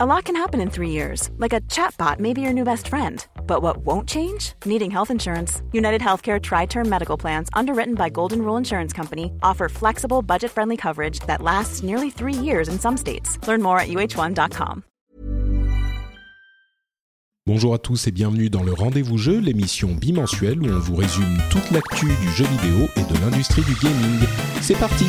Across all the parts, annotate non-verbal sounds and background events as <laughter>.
A lot can happen in three years, like a chatbot may be your new best friend. But what won't change? Needing health insurance. United Healthcare Tri Term Medical Plans, underwritten by Golden Rule Insurance Company, offer flexible, budget friendly coverage that lasts nearly three years in some states. Learn more at uh1.com. Bonjour à tous et bienvenue dans le Rendez-vous Jeu, l'émission bimensuelle où on vous résume toute l'actu du jeu vidéo et de l'industrie du gaming. C'est parti!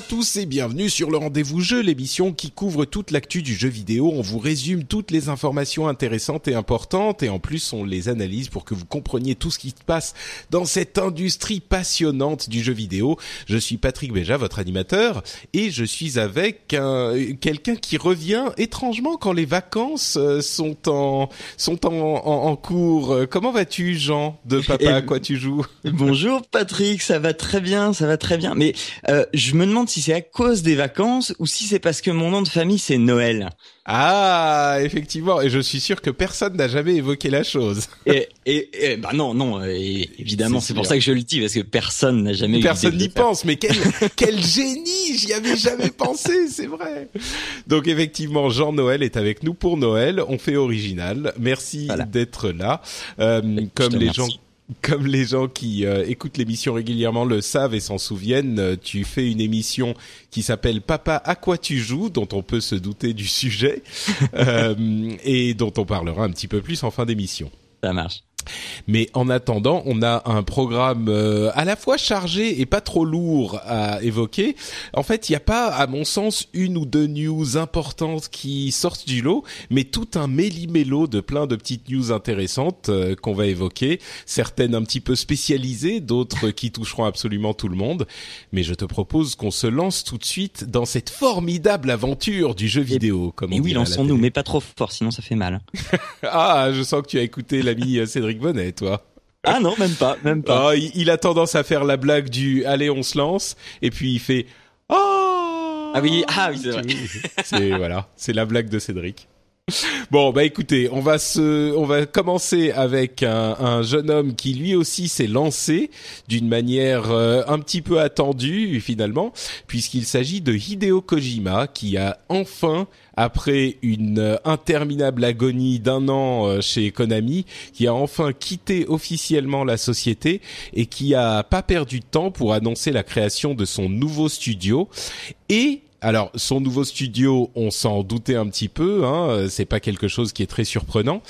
À tous et bienvenue sur le Rendez-vous Jeu, l'émission qui couvre toute l'actu du jeu vidéo. On vous résume toutes les informations intéressantes et importantes et en plus on les analyse pour que vous compreniez tout ce qui se passe dans cette industrie passionnante du jeu vidéo. Je suis Patrick Béja, votre animateur et je suis avec quelqu'un qui revient étrangement quand les vacances euh, sont en sont en, en, cours. Comment vas-tu Jean de Papa à quoi tu joues? Bonjour Patrick, ça va très bien, ça va très bien. Mais euh, je me demande si c'est à cause des vacances ou si c'est parce que mon nom de famille c'est Noël. Ah, effectivement, et je suis sûr que personne n'a jamais évoqué la chose. <laughs> et, et, bah non, non, évidemment, c'est pour ça que je le dis parce que personne n'a jamais. Personne n'y pense, mais quel <laughs> quel génie J'y avais jamais pensé, c'est vrai. Donc effectivement, Jean Noël est avec nous pour Noël. On fait original. Merci d'être là. Euh, comme les gens comme les gens qui euh, écoutent l'émission régulièrement le savent et s'en souviennent, euh, tu fais une émission qui s'appelle Papa à quoi tu joues, dont on peut se douter du sujet <laughs> euh, et dont on parlera un petit peu plus en fin d'émission. Ça marche. Mais en attendant, on a un programme euh, à la fois chargé et pas trop lourd à évoquer. En fait, il n'y a pas, à mon sens, une ou deux news importantes qui sortent du lot, mais tout un méli-mélo de plein de petites news intéressantes euh, qu'on va évoquer. Certaines un petit peu spécialisées, d'autres qui toucheront absolument tout le monde. Mais je te propose qu'on se lance tout de suite dans cette formidable aventure du jeu vidéo. Comme et oui, lançons-nous, mais pas trop fort, sinon ça fait mal. <laughs> ah, je sens que tu as écouté l'ami euh, Cédric Bonnet, toi. Ah non, même pas, même pas. Ah, il, a tendance à faire la blague du allez, on se lance, et puis il fait oh ah oui, ah oui, c'est vrai. c'est voilà, c'est la blague de Cédric. <laughs> Bon, bah écoutez, on va se, on va commencer avec un, un jeune homme qui lui aussi s'est lancé d'une manière euh, un petit peu attendue finalement, puisqu'il s'agit de Hideo Kojima qui a enfin après une euh, interminable agonie d'un an euh, chez Konami, qui a enfin quitté officiellement la société et qui a pas perdu de temps pour annoncer la création de son nouveau studio. Et alors, son nouveau studio, on s'en doutait un petit peu. Hein, c'est pas quelque chose qui est très surprenant.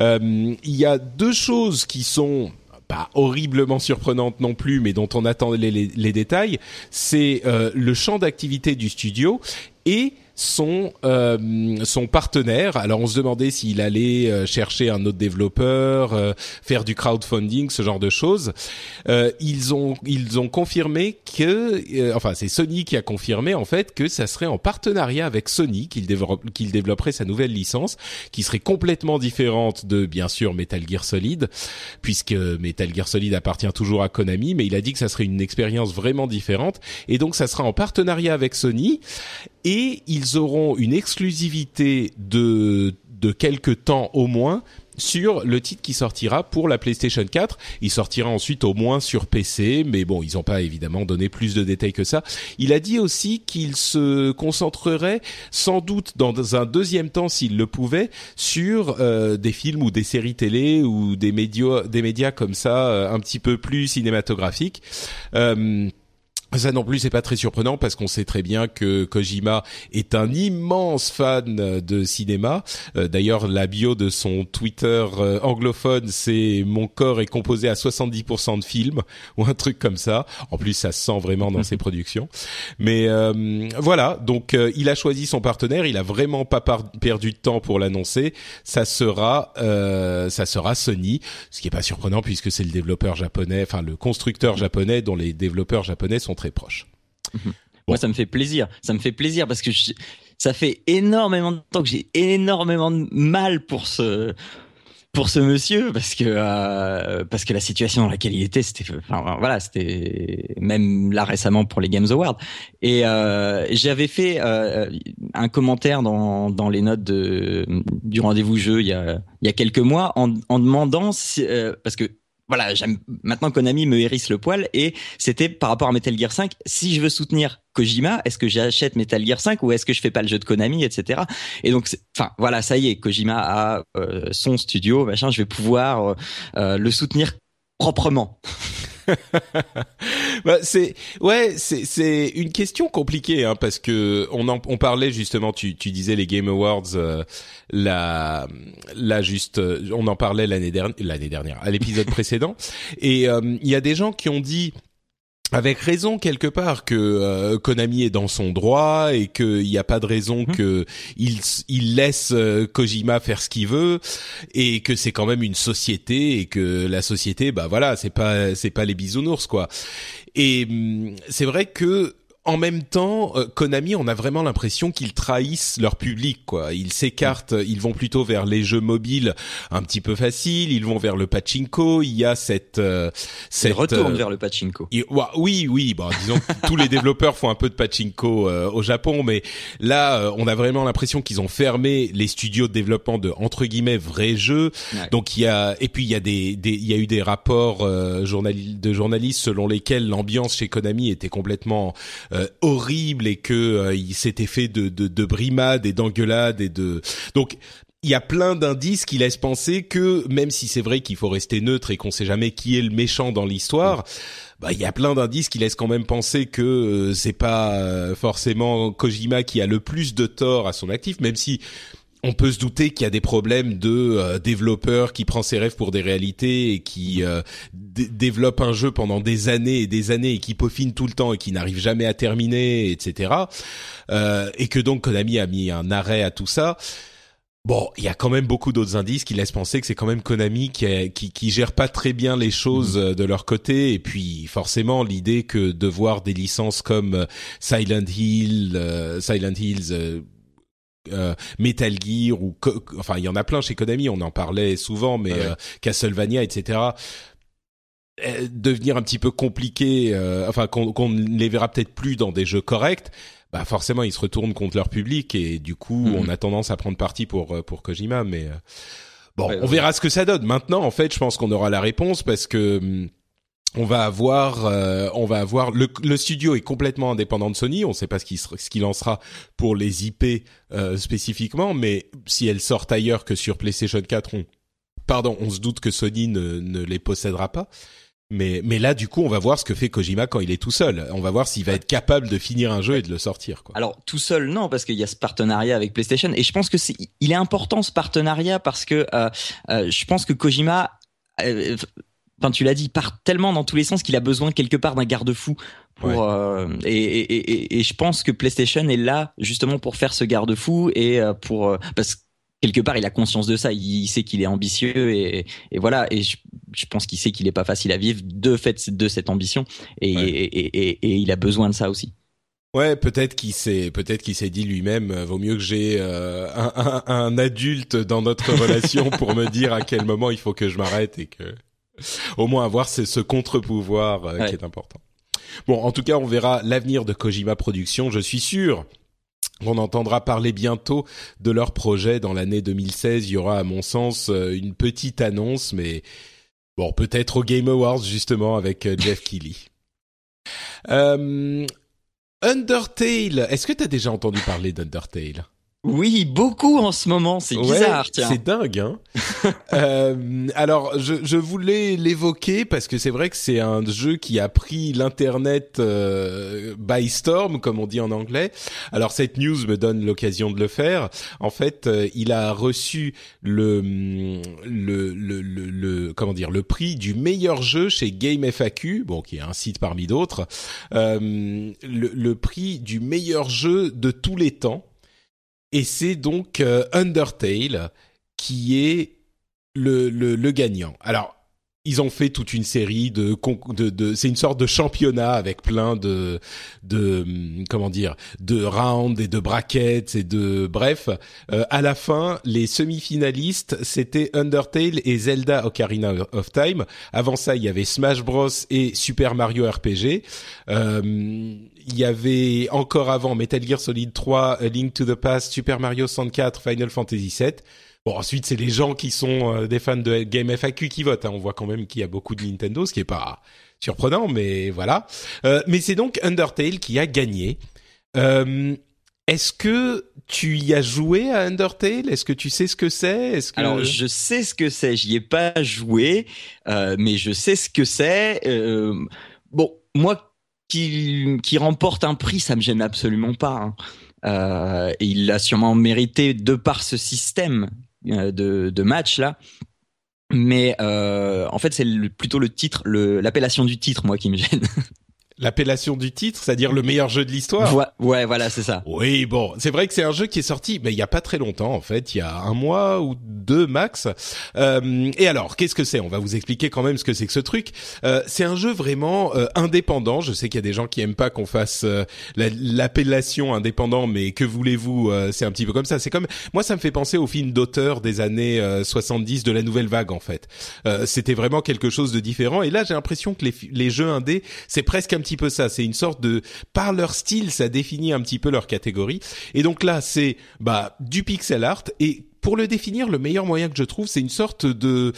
Euh, il y a deux choses qui sont pas horriblement surprenantes non plus, mais dont on attend les, détails. C'est euh, le champ d'activité du studio et son euh, son partenaire. Alors on se demandait s'il allait euh, chercher un autre développeur, euh, faire du crowdfunding, ce genre de choses. ils ont ils ont confirmé que enfin c'est Sony qui a confirmé en fait que ça serait en partenariat avec Sony qu'il qu'il développerait sa nouvelle licence qui serait complètement différente de bien sûr Metal Gear Solid puisque Metal Gear Solid appartient toujours à Konami mais il a dit que ça serait une expérience vraiment différente et donc ça sera en partenariat avec Sony et ils auront une exclusivité de de quelques temps au moins sur le titre qui sortira pour la PlayStation 4. Il sortira ensuite au moins sur PC, mais bon, ils n'ont pas évidemment donné plus de détails que ça. Il a dit aussi qu'il se concentrerait sans doute dans un deuxième temps, s'il le pouvait, sur euh, des films ou des séries télé ou des médias, des médias comme ça, euh, un petit peu plus cinématographiques. Euh, ça non plus, c'est pas très surprenant parce qu'on sait très bien que Kojima est un immense fan de cinéma. Euh, d'ailleurs, la bio de son Twitter euh, anglophone, c'est mon corps est composé à 70% de films ou un truc comme ça. En plus, ça se sent vraiment dans ses <laughs> productions. Mais euh, voilà, donc il a choisi son partenaire. Il a vraiment pas perdu de temps pour l'annoncer. Ça sera, ça sera Sony, ce qui est pas surprenant puisque c'est le développeur japonais, enfin le constructeur japonais dont les développeurs japonais sont très proche. Mhm. Moi, ça me fait plaisir. Ça me fait plaisir parce que ça fait énormément de temps que j'ai énormément de mal pour ce pour ce monsieur parce que euh, parce que la situation dans laquelle il était c'était enfin voilà c'était même là récemment pour les Games Awards et euh, j'avais fait euh, un commentaire dans dans les notes de du rendez-vous jeu il y a il y a quelques mois en en demandant si, parce que voilà, j'aime maintenant Konami me hérisse le poil et c'était par rapport à Metal Gear 5. Si je veux soutenir Kojima, est-ce que j'achète Metal Gear 5 ou est-ce que je fais pas le jeu de Konami, etc. Et donc, enfin voilà, ça y est, Kojima a euh, son studio, machin, je vais pouvoir euh, euh, le soutenir proprement. <laughs> <laughs> bah, c'est ouais, c'est c'est une question compliquée hein, parce que on en, on parlait justement. Tu tu disais les Game Awards, euh, la juste, on en parlait l'année dernière, l'année dernière, à l'épisode <laughs> précédent, et euh, il y a des gens qui ont dit avec raison quelque part que euh, Konami est dans son droit et qu'il n'y a pas de raison mmh. que il, il laisse euh, Kojima faire ce qu'il veut et que c'est quand même une société et que la société bah voilà c'est pas c'est pas les bisounours quoi et hum, c'est vrai que en même temps, euh, Konami, on a vraiment l'impression qu'ils trahissent leur public, quoi. Ils s'écartent, ils vont plutôt vers les jeux mobiles un petit peu faciles, ils vont vers le pachinko. Il y a cette, euh, cette retourne euh, vers le pachinko. oui, oui. Bon, disons que tous les <laughs> développeurs font un peu de pachinko euh, au Japon, mais là, on a vraiment l'impression qu'ils ont fermé les studios de développement de entre guillemets vrais jeux. Donc il y a, et puis il y a des, des il y a eu des rapports journal, de journalistes selon lesquels l'ambiance chez Konami était complètement euh, horrible et que euh, il s'était fait de, de, de brimades et d'engueulades et de donc il y a plein d'indices qui laissent penser que même si c'est vrai qu'il faut rester neutre et qu'on sait jamais qui est le méchant dans l'histoire, bah il y a plein d'indices qui laissent quand même penser que euh, c'est pas forcément Kojima qui a le plus de tort à son actif, même si on peut se douter qu'il y a des problèmes de euh, développeurs qui prend ses rêves pour des réalités et qui euh, développe un jeu pendant des années et des années et qui peaufine tout le temps et qui n'arrive jamais à terminer, etc. Euh, et que donc Konami a mis un arrêt à tout ça. Bon, il y a quand même beaucoup d'autres indices qui laissent penser que c'est quand même Konami qui, qui, qui gère pas très bien les choses mmh. de leur côté. Et puis forcément l'idée que de voir des licences comme Silent Hill, Silent Hills euh, Metal Gear ou enfin il y en a plein chez Konami, on en parlait souvent, mais euh, Castlevania, etc. Euh, devenir un petit peu compliqué, enfin qu'on ne les verra peut-être plus dans des jeux corrects. Bah forcément ils se retournent contre leur public et du coup mhm. on a tendance à prendre parti pour pour Kojima, mais bon on verra ce que ça donne. Maintenant en fait je pense qu'on aura la réponse parce que hum, on va avoir, euh, on va avoir le, le, studio est complètement indépendant de Sony. On ne sait pas ce qu'il ce qu'il lancera pour les IP euh, spécifiquement, mais si elles sortent ailleurs que sur PlayStation 4, on, pardon, on se doute que Sony ne, ne les possédera pas. Mais, mais là, du coup, on va voir ce que fait Kojima quand il est tout seul. On va voir s'il va être capable de finir un jeu et de le sortir. Quoi. Alors tout seul, non, parce qu'il y a ce partenariat avec PlayStation. Et je pense que c'est, il est important ce partenariat parce que euh, je pense que Kojima enfin tu l'as dit, il part tellement dans tous les sens qu'il a besoin quelque part d'un garde-fou pour euh, et, et, et, je pense que PlayStation est là justement pour faire ce garde-fou et euh, pour euh, parce que quelque part il a conscience de ça, il, sait qu'il est ambitieux et, et voilà. Et je, je pense qu'il sait qu'il est pas facile à vivre de fait de cette ambition. Et, et, il a besoin de ça aussi. Ouais, peut-être qu'il s'est, peut-être qu'il s'est dit lui-même, vaut mieux que j'ai un, un, un, adulte dans notre relation pour me dire à quel moment il faut que je m'arrête et que <laughs> au moins avoir ce, ce contre-pouvoir euh, qui est important. Bon, en tout cas, on verra l'avenir de Kojima Productions. Je suis sûr qu'on entendra parler bientôt de leur projet dans l'année 2016. Il y aura, à mon sens, euh, une petite annonce, mais bon, peut-être au Game Awards justement avec euh, Jeff <laughs> Keighley. Euh, Undertale. Est-ce que tu as déjà entendu parler d'Undertale? Oui, beaucoup en ce moment, c'est bizarre. Ouais, c'est dingue. Hein <laughs> euh, alors, je, je voulais l'évoquer parce que c'est vrai que c'est un jeu qui a pris l'internet euh, by storm, comme on dit en anglais. Alors cette news me donne l'occasion de le faire. En fait, euh, il a reçu le, le, le, le, comment dire le prix du meilleur jeu chez Game FAQ, bon qui est un site parmi d'autres, euh, le, le prix du meilleur jeu de tous les temps et c'est donc euh, Undertale qui est le, le, le gagnant. Alors, ils ont fait toute une série de, de, de c'est une sorte de championnat avec plein de de comment dire de rounds et de brackets et de bref. Euh, à la fin les semi-finalistes c'était Undertale et Zelda Ocarina of Time. Avant ça il y avait Smash Bros et Super Mario RPG euh, il y avait encore avant Metal Gear Solid 3 Link to the Past Super Mario 64 Final Fantasy 7 Bon, ensuite, c'est les gens qui sont euh, des fans de Game FAQ qui votent. Hein. On voit quand même qu'il y a beaucoup de Nintendo, ce qui est pas surprenant, mais voilà. Euh, mais c'est donc Undertale qui a gagné. Euh, est-ce que tu y as joué à Undertale? Est-ce que tu sais ce que c'est? Que alors je sais ce que c'est. J'y ai pas joué, mais je sais ce que c'est. Bon, moi qui remporte un prix, ça me gêne absolument pas. Hein. Et il l'a sûrement mérité de par ce système de, de match là. Mais euh, en fait, c'est plutôt le titre, l'appellation du titre, moi, qui me gêne. <laughs> L'appellation du titre, c'est-à-dire le meilleur jeu de l'histoire. Ouais, ouais, voilà, c'est ça. Oui, bon, c'est vrai que c'est un jeu qui est sorti, mais il y a pas très longtemps en fait, il y a un mois ou deux max. Euh, et alors, qu'est-ce que c'est? On va vous expliquer quand même ce que c'est que ce truc. Euh, c'est un jeu vraiment euh, indépendant. Je sais qu'il y a des gens qui aiment pas qu'on fasse euh, l'appellation indépendant, mais que voulez-vous euh, C'est un petit peu comme ça. C'est comme moi, ça me fait penser au film d'auteur des années 70 de la nouvelle vague en fait. C'était vraiment quelque chose de différent. Et là, j'ai l'impression que les, les jeux indés, c'est presque un petit peu ça. C'est une sorte de, par leur style, ça définit un petit peu leur catégorie. Et donc là, c'est bah du pixel art et pour le définir, le meilleur moyen que je trouve, c'est une sorte de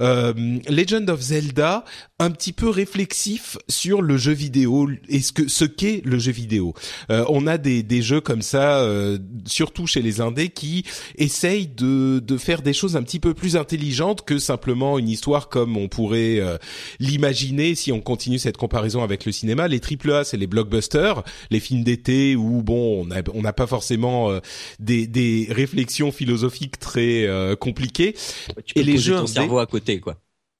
euh, Legend of Zelda un petit peu réflexif sur le jeu vidéo et ce que ce qu'est le jeu vidéo. Euh, on a des, des jeux comme ça, euh, surtout chez les indés, qui essayent de, de faire des choses un petit peu plus intelligentes que simplement une histoire comme on pourrait euh, l'imaginer si on continue cette comparaison avec le cinéma. Les AAA, c'est les blockbusters, les films d'été où bon, on n'a pas forcément euh, des, des réflexions philosophiques très compliquées. Tu peux et les jeux ton cerveau à côté, quoi.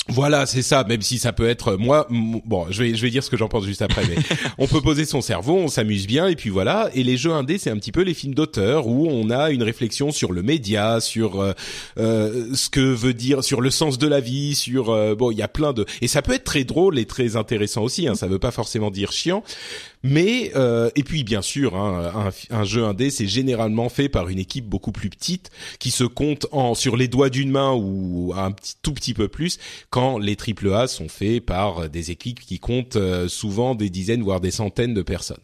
Voilà, c'est ça. Même si ça peut être moi, bon, je vais je vais dire ce que j'en pense juste après. Mais <laughs> on peut poser son cerveau, on s'amuse bien et puis voilà. Et les jeux indés, c'est un petit peu les films d'auteur où on a une réflexion sur le média, sur euh, euh ce que veut dire, sur le sens de la vie, sur euh, bon, il y a plein de et ça peut être très drôle et très intéressant aussi. Hein, ça veut pas forcément dire chiant, mais euh, et puis bien sûr, hein, un, un, jeu indé, c'est généralement fait par une équipe beaucoup plus petite qui se compte en sur les doigts d'une main ou un petit, tout petit peu plus quand les triple A sont faits par des équipes qui comptent euh, souvent des dizaines voire des centaines de personnes.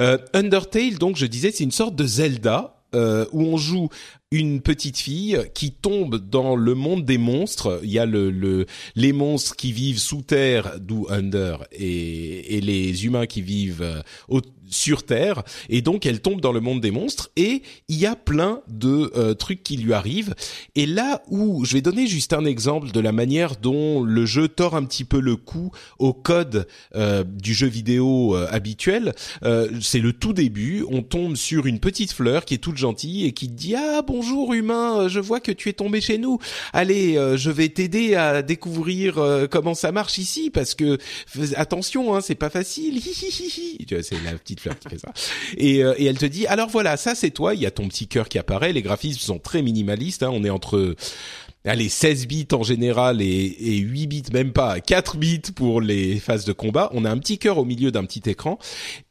Euh, Undertale, donc je disais, c'est une sorte de Zelda euh, où on joue une petite fille qui tombe dans le monde des monstres. Il y a le, le les monstres qui vivent sous terre, d'où Under, et, et les humains qui vivent euh, sur Terre et donc elle tombe dans le monde des monstres et il y a plein de euh, trucs qui lui arrivent. Et là où je vais donner juste un exemple de la manière dont le jeu tord un petit peu le cou au code euh, du jeu vidéo euh, habituel c'est le tout début on tombe sur une petite fleur qui est toute gentille et qui dit ah bonjour humain je vois que tu es tombé chez nous. Allez je vais t'aider à découvrir comment ça marche ici parce que attention hein, c'est pas facile. <laughs> C'est la petite euh, et elle te dit, alors voilà, ça c'est toi, il y a ton petit cœur qui apparaît, les graphismes sont très minimalistes, hein, on est entre allez 16 bits en général et, et 8 bits même pas 4 bits pour les phases de combat. On a un petit cœur au milieu d'un petit écran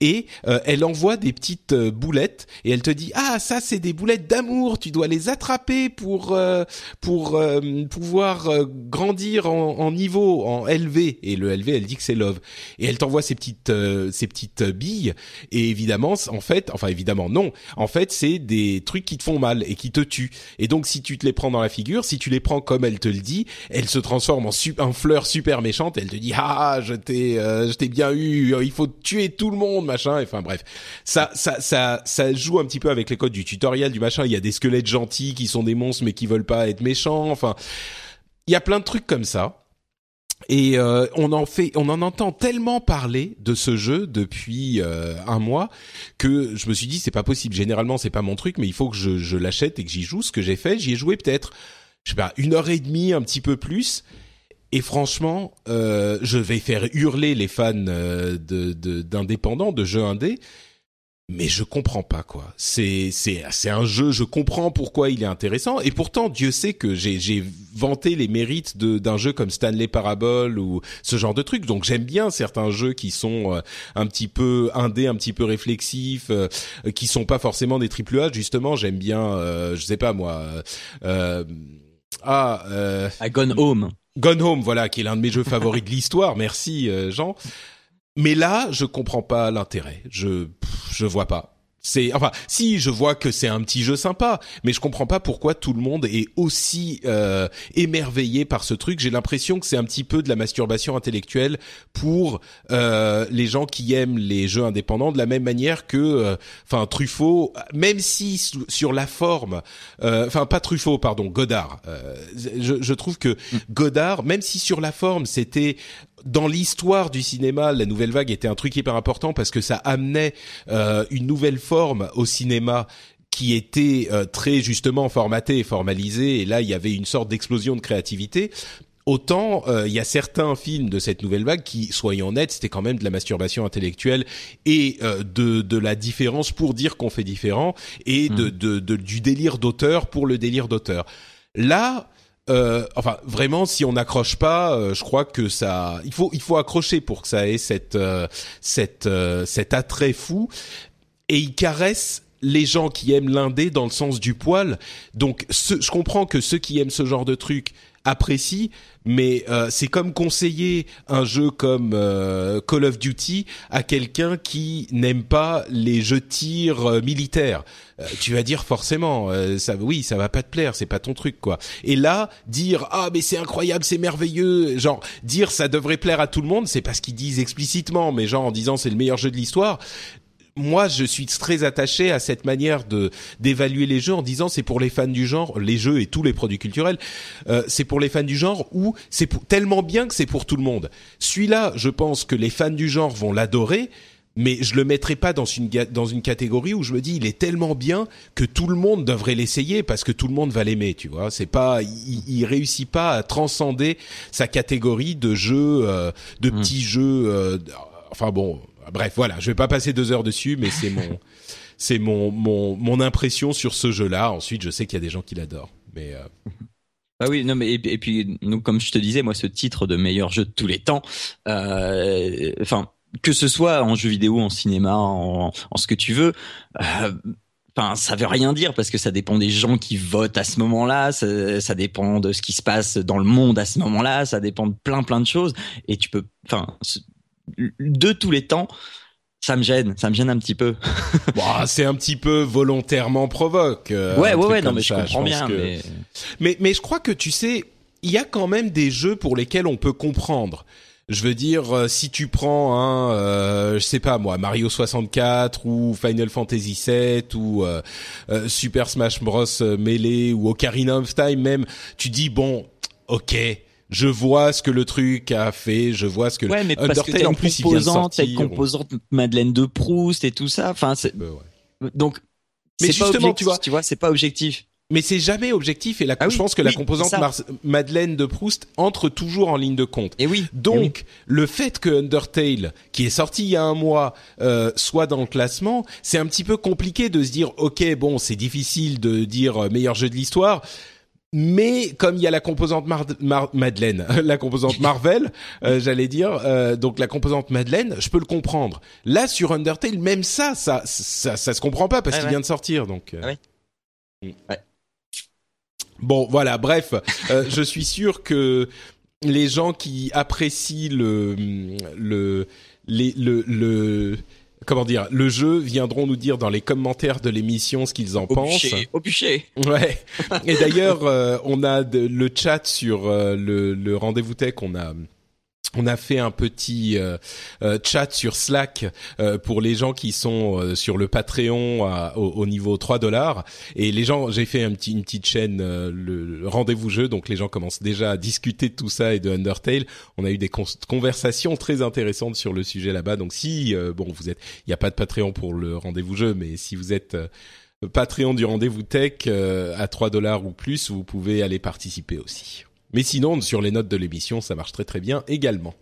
et euh, elle envoie des petites euh, boulettes et elle te dit ah ça c'est des boulettes d'amour tu dois les attraper pour euh, pour pouvoir grandir en, en, niveau en LV et le LV elle dit que c'est love. Et elle t'envoie ces petites ces petites billes et évidemment en fait enfin évidemment non. En fait c'est des trucs qui te font mal et qui te tuent. Et donc si tu te les prends dans la figure si tu les prend comme elle te le dit, elle se transforme en, fleur super méchante. Elle te dit ah je t'ai euh, je t'ai bien eu, il faut tuer tout le monde machin. Enfin bref, ça ça ça ça joue un petit peu avec les codes du tutoriel du machin. Il y a des squelettes gentils qui sont des monstres mais qui veulent pas être méchants. Enfin, il y a plein de trucs comme ça. Et euh, on en fait, on en entend tellement parler de ce jeu depuis euh, un mois que je me suis dit c'est pas possible. Généralement c'est pas mon truc, mais il faut que je l'achète et que j'y joue. Ce que j'ai fait, j'y ai joué peut-être je sais pas, une heure et demie, un petit peu plus. Et franchement, euh, je vais faire hurler les fans euh, de d'indépendants, de, jeux indés. mais je comprends pas quoi. C'est c'est c'est un jeu, je comprends pourquoi il est intéressant et pourtant Dieu sait que j'ai j'ai vanté les mérites de d'un jeu comme Stanley Parable ou ce genre de trucs. Donc j'aime bien certains jeux qui sont euh, un petit peu indés, un petit peu réflexifs, euh, qui sont pas forcément des triple A. Justement, j'aime bien, euh, je sais pas moi. Euh, ah, euh, Gone Home. Gone Home, voilà, qui est l'un de mes jeux favoris de l'histoire. Merci Jean. Mais là, je comprends pas l'intérêt. Je je vois pas. C'est enfin si je vois que c'est un petit jeu sympa, mais je comprends pas pourquoi tout le monde est aussi euh, émerveillé par ce truc. J'ai l'impression que c'est un petit peu de la masturbation intellectuelle pour euh, les gens qui aiment les jeux indépendants, de la même manière que euh, enfin Truffaut, même si sur la forme, euh, enfin pas Truffaut, pardon, Godard. Euh, je, je trouve que mm. Godard, même si sur la forme c'était dans l'histoire du cinéma, la nouvelle vague était un truc hyper important parce que ça amenait euh, une nouvelle forme au cinéma qui était euh, très justement formaté et formalisé. Et là, il y avait une sorte d'explosion de créativité. Autant euh, il y a certains films de cette nouvelle vague qui, soyons honnêtes, c'était quand même de la masturbation intellectuelle et de, de la différence pour dire qu'on fait différent et de, mmh. de, de, du délire d'auteur pour le délire d'auteur. Là, euh, enfin vraiment si on n'accroche pas euh, je crois que ça il faut il faut accrocher pour que ça ait cette euh, cette euh, cet attrait fou. Et il caresse les gens qui aiment l'indé dans le sens du poil. Donc je comprends que ceux qui aiment ce genre de truc apprécie, mais euh, c'est comme conseiller un jeu comme euh, Call of Duty à quelqu'un qui n'aime pas les jeux de tir euh, militaires. tu vas dire forcément, ça, oui, ça va pas te plaire, c'est pas ton truc quoi. Et là, dire ah mais c'est incroyable, c'est merveilleux, genre dire ça devrait plaire à tout le monde, c'est parce qu'ils disent explicitement, mais genre en disant c'est le meilleur jeu de l'histoire moi, je suis très attaché à cette manière de d'évaluer les jeux en disant c'est pour les fans du genre, les jeux et tous les produits culturels, euh, c'est pour les fans du genre ou c'est tellement bien que c'est pour tout le monde. Celui-là, je pense que les fans du genre vont l'adorer, mais je le mettrai pas dans une dans une catégorie où je me dis il est tellement bien que tout le monde devrait l'essayer parce que tout le monde va l'aimer, tu vois. C'est pas il, il, réussit pas à transcender sa catégorie de jeux euh, de mmh. petits jeux euh, enfin bon bref, voilà, je vais pas passer deux heures dessus, mais c'est mon, <laughs> c'est mon, mon, mon impression sur ce jeu-là. Ensuite, je sais qu'il y a des gens qui l'adorent, mais. Euh... <laughs> Ah oui, non mais et, puis nous, comme je te disais, moi, ce titre de meilleur jeu de tous les temps, euh, enfin que ce soit en jeu vidéo, en cinéma, en, en ce que tu veux. Euh, Enfin, ça veut rien dire parce que ça dépend des gens qui votent à ce moment-là, ça, ça, dépend de ce qui se passe dans le monde à ce moment-là, ça dépend de plein plein de choses. Et tu peux, enfin, de tous les temps, ça me gêne, ça me gêne un petit peu. <laughs> bon, c'est un petit peu volontairement provoque. Euh, ouais, ouais, ouais, non, mais je comprends bien. Mais... mais... mais je crois que tu sais, il y a quand même des jeux pour lesquels on peut comprendre. Je veux dire, euh, si tu prends un, euh, je sais pas moi, Mario 64 ou Final Fantasy 7 ou euh, Super Smash Bros Melee ou Ocarina of Time même, tu dis bon, ok, je vois ce que le truc a fait, je vois ce que ouais, mais Undertale parce que en plus il vient de sortir. composante Madeleine de Proust et tout ça. Enfin, c'est bah ouais. donc. Mais justement, tu vois, tu vois, c'est pas objectif. Mais c'est jamais objectif et la, ah je pense que la composante Madeleine de Proust entre toujours en ligne de compte. Et oui. Donc et oui. le fait que Undertale, qui est sorti il y a un mois, euh, soit dans le classement, c'est un petit peu compliqué de se dire ok bon c'est difficile de dire meilleur jeu de l'histoire mais comme il y a la composante Mar Mar Madeleine, <laughs> la composante Marvel, euh, j'allais dire, euh, donc la composante Madeleine, je peux le comprendre. Là sur Undertale, même ça, ça, ça, ça se comprend pas parce ouais, qu'il ouais. vient de sortir, donc. Euh... Ah ouais. ouais. Bon, voilà. Bref, euh, je suis sûr que les gens qui apprécient le le les, le, le comment dire, le jeu viendront nous dire dans les commentaires de l'émission ce qu'ils en au pensent. Bûcher, au bûcher. Ouais. Et d'ailleurs, euh, on a de, le chat sur euh, le, le rendez-vous tech. On a on a fait un petit euh, euh, chat sur Slack euh, pour les gens qui sont sur le Patreon au, au, niveau 3 dollars. Et les gens j'ai fait un petit, une petite chaîne le, rendez-vous jeu. Donc les gens commencent déjà à discuter de tout ça et de Undertale. On a eu des con conversations très intéressantes sur le sujet là-bas. Donc si bon vous êtes il n'y a pas de Patreon pour le rendez-vous jeu mais si vous êtes Patreon du rendez-vous tech à 3 dollars ou plus vous pouvez aller participer aussi mais sinon, sur les notes de l'émission, ça marche très très bien également.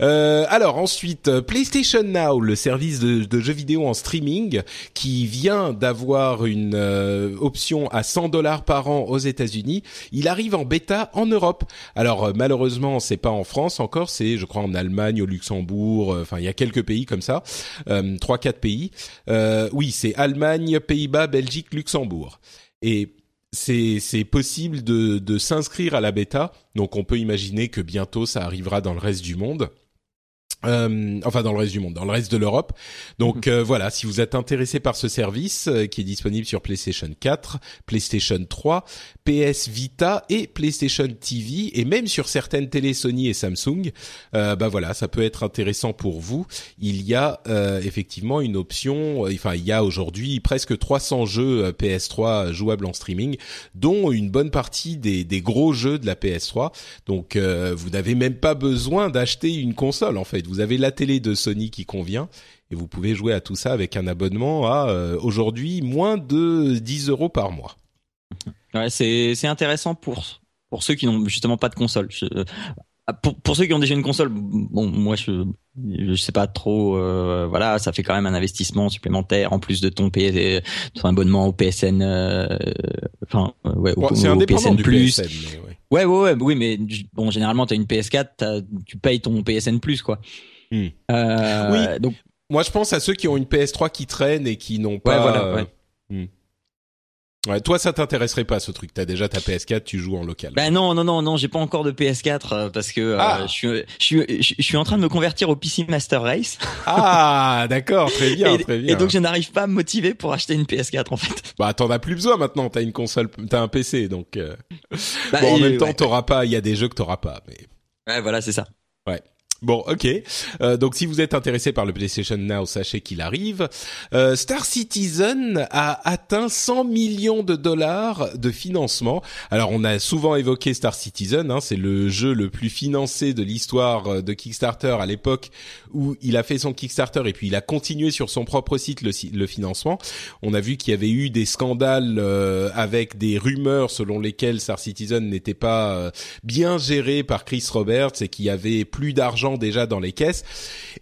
Euh, alors ensuite, euh, PlayStation Now, le service de, jeux vidéo en streaming, qui vient d'avoir une euh, option à 100 dollars par an aux États-Unis, il arrive en bêta en Europe. Alors malheureusement, c'est pas en France encore, c'est je crois en Allemagne, au Luxembourg, enfin il y a quelques pays comme ça, trois quatre pays. oui, c'est Allemagne, Pays-Bas, Belgique, Luxembourg. Et c'est possible de, s'inscrire à la bêta. Donc on peut imaginer que bientôt ça arrivera dans le reste du monde. Euh, enfin dans le reste du monde, dans le reste de l'Europe. Donc mhm. euh, voilà, si vous êtes intéressé par ce service euh, qui est disponible sur PlayStation 4, PlayStation 3, PS Vita et PlayStation TV et même sur certaines télé Sony et Samsung, bah voilà, ça peut être intéressant pour vous. Il y a effectivement une option, enfin il y a aujourd'hui presque 300 jeux PS3 jouables en streaming, dont une bonne partie des, des gros jeux de la PS3. Donc vous n'avez même pas besoin d'acheter une console en fait vous avez la télé de Sony qui convient et vous pouvez jouer à tout ça avec un abonnement à euh, aujourd'hui moins de 10 euros par mois. <laughs> Ouais, c'est c'est intéressant pour pour ceux qui n'ont justement pas de console. Euh, pour, pour ceux qui ont déjà une console, bon, moi je je sais pas trop. Euh, voilà, ça fait quand même un investissement supplémentaire en plus de ton, PS, ton abonnement au PSN. Enfin, ouais, au, c'est indépendant PSN plus. PSN, ouais. Ouais. ouais, oui, mais bon, généralement, t'as une PS4, tu payes ton PSN plus, quoi. Hmm. Euh, oui. Donc, moi, je pense à ceux qui ont une PS3 qui traîne et qui n'ont pas. Ouais, voilà. Ouais. Hmm. Ouais, toi, ça t'intéresserait pas ce truc. T'as déjà ta PS4, tu joues en local. Ben non, non, non, non, j'ai pas encore de PS4 euh, parce que euh, ah. je, suis, je, suis, je suis en train de me convertir au PC Master Race. <laughs> Ah, d'accord, très bien, très bien. Et donc je n'arrive pas à me motiver pour acheter une PS4 en fait. Bah t'en as plus besoin maintenant. T'as une console, t'as un PC, donc. Euh... Bah, bon, en même temps, t'auras pas. Il y a des jeux que t'auras pas, mais. Ouais, voilà, c'est ça. Ouais. Bon, ok. Euh, donc, si vous êtes intéressé par le PlayStation Now, sachez qu'il arrive. Euh, Star Citizen a atteint 100 millions de dollars de financement. Alors, on a souvent évoqué Star Citizen. Hein, c'est le jeu le plus financé de l'histoire euh, de Kickstarter à l'époque où il a fait son Kickstarter et puis il a continué sur son propre site le, le financement. On a vu qu'il y avait eu des scandales euh, avec des rumeurs selon lesquelles Star Citizen n'était pas euh, bien géré par Chris Roberts et qu'il y avait plus d'argent déjà dans les caisses.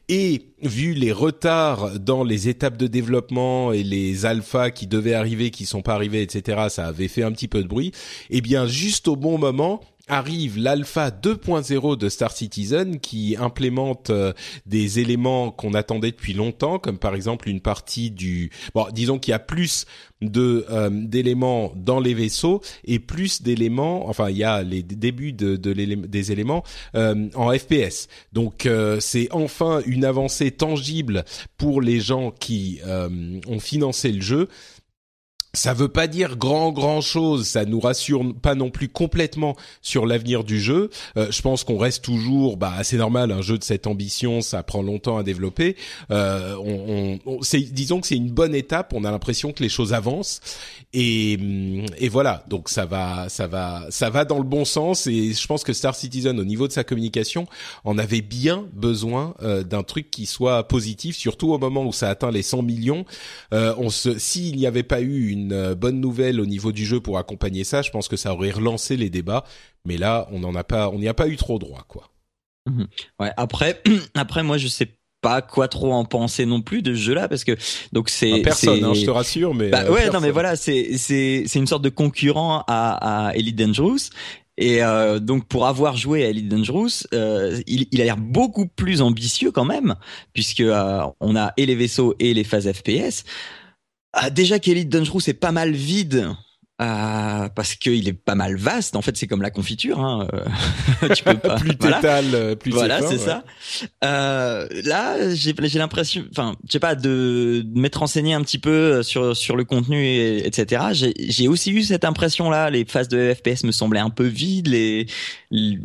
Et vu les retards dans les étapes de développement et les alphas qui devaient arriver, qui sont pas arrivés, etc., ça avait fait un petit peu de bruit. Eh bien, juste au bon moment, arrive l'alpha 2.0 de Star Citizen qui implémente euh, des éléments qu'on attendait depuis longtemps, comme par exemple une partie du... Bon, disons qu'il y a plus euh, d'éléments dans les vaisseaux et plus d'éléments, enfin il y a les débuts de, de des éléments euh, en FPS. Donc c'est enfin une avancée tangible pour les gens qui ont financé le jeu ça veut pas dire grand grand chose, ça nous rassure pas non plus complètement sur l'avenir du jeu. Euh, je pense qu'on reste toujours, bah c'est normal, un jeu de cette ambition, ça prend longtemps à développer. Euh, on, on, c'est, disons que c'est une bonne étape. On a l'impression que les choses avancent et, et voilà. Donc ça va, ça va, ça va dans le bon sens. Et je pense que Star Citizen, au niveau de sa communication, en avait bien besoin euh, d'un truc qui soit positif, surtout au moment où ça atteint les 100 millions. Euh, on se, s'il n'y avait pas eu une une euh, bonne nouvelle au niveau du jeu pour accompagner ça, je pense que ça aurait relancé les débats. Mais là, on n'en a pas, on n'y a pas eu trop droit, quoi. Mhm. Ouais. Après, <clears throat> après, moi, je sais pas quoi trop en penser non plus de ce jeu-là parce que donc c'est personne, hein, je te rassure, mais bah, ouais, non, mais voilà, c'est c'est c'est une sorte de concurrent à, à Elite Dangerous et euh, donc pour avoir joué à Elite Dangerous, euh, il, il, a l'air beaucoup plus ambitieux quand même, puisque euh, on a et les vaisseaux et les phases FPS. Ah, déjà qu'Elite Dangerous est pas mal vide. Euh, parce qu'il est pas mal vaste. En fait, c'est comme la confiture. Hein. Euh, <laughs> tu peux pas. <laughs> plus voilà. Euh, plus voilà, c'est ça. Euh, là, j'ai l'impression, enfin, je sais pas, de, de m'être renseigné un petit peu sur sur le contenu, et, etc. J'ai aussi eu cette impression-là. Les phases de FPS me semblaient un peu vides. Les, les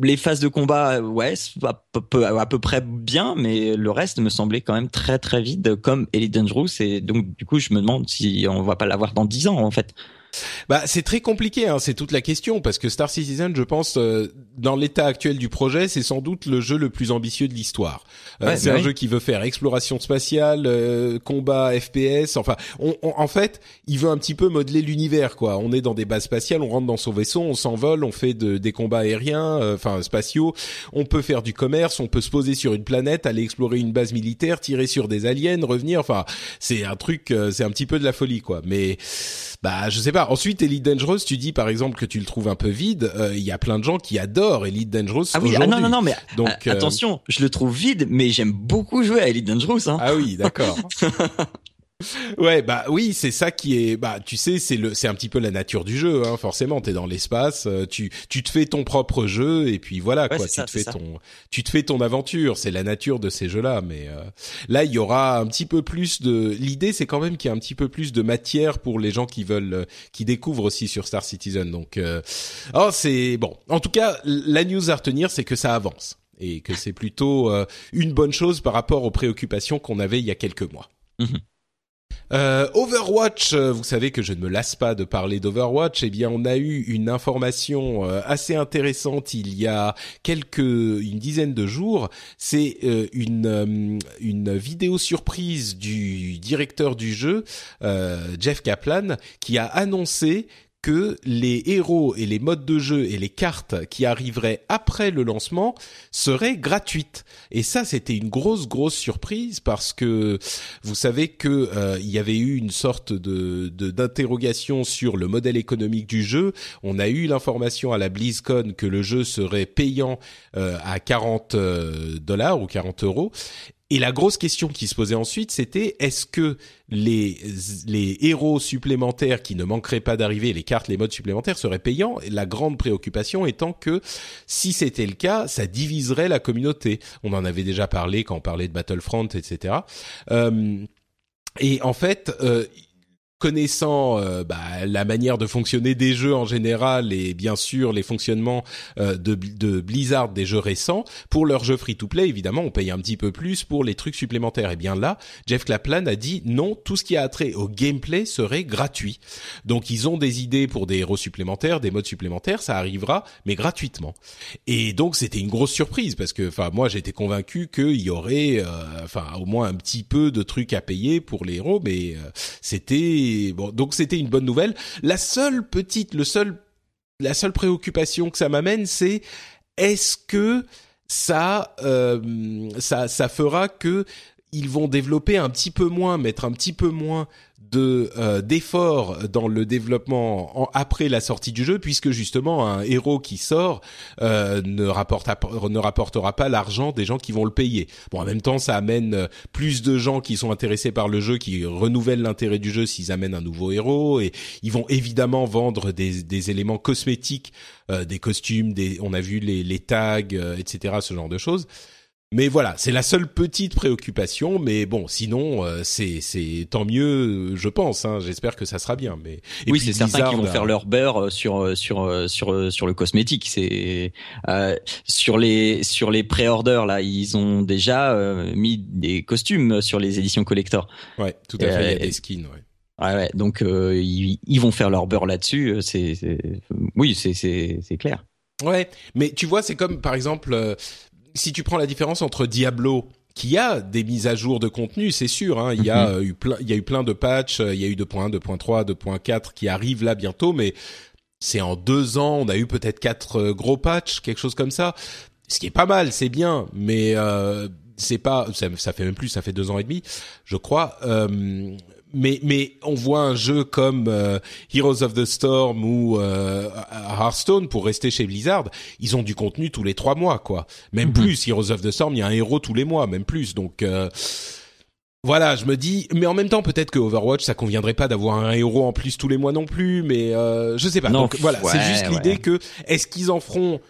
les phases de combat, ouais, à peu, à peu près bien, mais le reste me semblait quand même très très vide, comme Elite Dangerous. Et donc, du coup, je me demande si on va pas l'avoir dans 10 ans, en fait. Bah, c'est très compliqué, hein, c'est toute la question parce que Star Citizen, je pense, euh, dans l'état actuel du projet, c'est sans doute le jeu le plus ambitieux de l'histoire. Euh, c'est un jeu qui veut faire exploration spatiale, euh, combat, FPS. Enfin, on, en fait, il veut un petit peu modeler l'univers, quoi. On est dans des bases spatiales, on rentre dans son vaisseau, on s'envole, on fait de, des combats aériens, enfin spatiaux. On peut faire du commerce, on peut se poser sur une planète, aller explorer une base militaire, tirer sur des aliens, revenir. Enfin, c'est un truc, c'est un petit peu de la folie, quoi. Mais bah, je sais pas. Ensuite, Elite Dangerous, tu dis par exemple que tu le trouves un peu vide. Euh, il y a plein de gens qui adorent Elite Dangerous. Ah oui, ah non, non, non, mais donc euh, attention, je le trouve vide, mais j'aime beaucoup jouer à Elite Dangerous. Hein. Ah oui, d'accord. <laughs> <laughs> ouais, bah oui, c'est ça qui est, bah tu sais, c'est le, c'est un petit peu la nature du jeu, hein, forcément. T'es dans l'espace, euh, tu, tu te fais ton propre jeu et puis voilà quoi, tu te fais ton, tu te fais ton aventure. C'est la nature de ces jeux-là, mais euh, là il y aura un petit peu plus de. L'idée, c'est quand même qu'il y a un petit peu plus de matière pour les gens qui veulent, euh, qui découvrent aussi sur Star Citizen. Donc, oh c'est bon. En tout cas, la news à retenir, c'est que ça avance et que c'est plutôt une bonne chose par rapport aux préoccupations qu'on avait il y a quelques mois. Mhm. Euh, Overwatch, euh, vous savez que je ne me lasse pas de parler d'Overwatch. Eh bien, on a eu une information euh, assez intéressante il y a quelques, une dizaine de jours. C'est une une vidéo surprise du directeur du jeu, Jeff Kaplan, qui a annoncé que les héros et les modes de jeu et les cartes qui arriveraient après le lancement seraient gratuites. Et ça, c'était une grosse, grosse surprise parce que vous savez que euh, il y avait eu une sorte de d'interrogation sur le modèle économique du jeu. On a eu l'information à la BlizzCon que le jeu serait payant euh, à 40 euh, dollars ou 40 euros et la grosse question qui se posait ensuite, c'était est-ce que les, les héros supplémentaires qui ne manqueraient pas d'arriver, les cartes, les modes supplémentaires seraient payants? La grande préoccupation étant que si c'était le cas, ça diviserait la communauté. On en avait déjà parlé quand on parlait de Battlefront, etc. Euh, et en fait, euh, connaissant euh, bah, la manière de fonctionner des jeux en général et bien sûr les fonctionnements euh, de, de, Blizzard des jeux récents, pour leurs jeux free-to-play, évidemment, on paye un petit peu plus pour les trucs supplémentaires. Et bien là, Jeff Kaplan a dit non, tout ce qui a trait au gameplay serait gratuit. Donc ils ont des idées pour des héros supplémentaires, des modes supplémentaires, ça arrivera, mais gratuitement. Et donc c'était une grosse surprise parce que, enfin, moi j'étais convaincu qu'il y aurait, euh, enfin, au moins un petit peu de trucs à payer pour les héros, mais c'était donc c'était une bonne nouvelle. La seule petite, la seule préoccupation que ça m'amène, c'est est-ce que ça, euh, ça, ça fera que ils vont développer un petit peu moins, mettre un petit peu moins de euh, d'efforts dans le développement après la sortie du jeu, puisque justement un héros qui sort euh, ne rapporte ne rapportera pas l'argent des gens qui vont le payer. Bon, en même temps, ça amène euh, plus de gens qui sont intéressés par le jeu, qui renouvellent l'intérêt du jeu s'ils amènent un nouveau héros, et ils vont évidemment vendre des, des éléments cosmétiques, euh, des costumes, des on a vu les, les tags, etc., ce genre de choses. Mais voilà, c'est la seule petite préoccupation. Mais bon, sinon, euh, c'est c'est tant mieux, je pense. Hein, J'espère que ça sera bien. Mais oui, c'est certain qu'ils vont faire leur beurre sur sur sur sur le cosmétique. C'est euh, sur les sur les pré-orders là, ils ont déjà euh, mis des costumes sur les éditions collector. Ouais, tout à fait. Il y a des skins. Ouais. Ouais, ouais, donc ils, ils, vont faire leur beurre là-dessus. C'est, oui, c'est, c'est, c'est clair. Ouais, mais tu vois, c'est comme par exemple, si tu prends la différence entre Diablo qui a des mises à jour de contenu, c'est sûr. Hein, il y a mhm. eu plein, il y a eu plein de patchs. Il y a eu 2.1, 2.3, 2.4 qui arrivent là bientôt, mais c'est en deux ans. On a eu peut-être quatre euh, gros patchs, quelque chose comme ça. Ce qui est pas mal, c'est bien, mais euh, c'est pas. Ça, ça, fait même plus. Ça fait deux ans et demi, je crois. Euh, mais mais on voit un jeu comme euh, Heroes of the Storm ou euh, Hearthstone pour rester chez Blizzard, ils ont du contenu tous les trois mois quoi. Même mhm. plus Heroes of the Storm, il y a un héros tous les mois, même plus. Donc euh, voilà, je me dis, mais en même temps peut-être que Overwatch ça conviendrait pas d'avoir un héros en plus tous les mois non plus, mais euh, je sais pas. Donc voilà, c'est juste l'idée que est-ce qu'ils en feront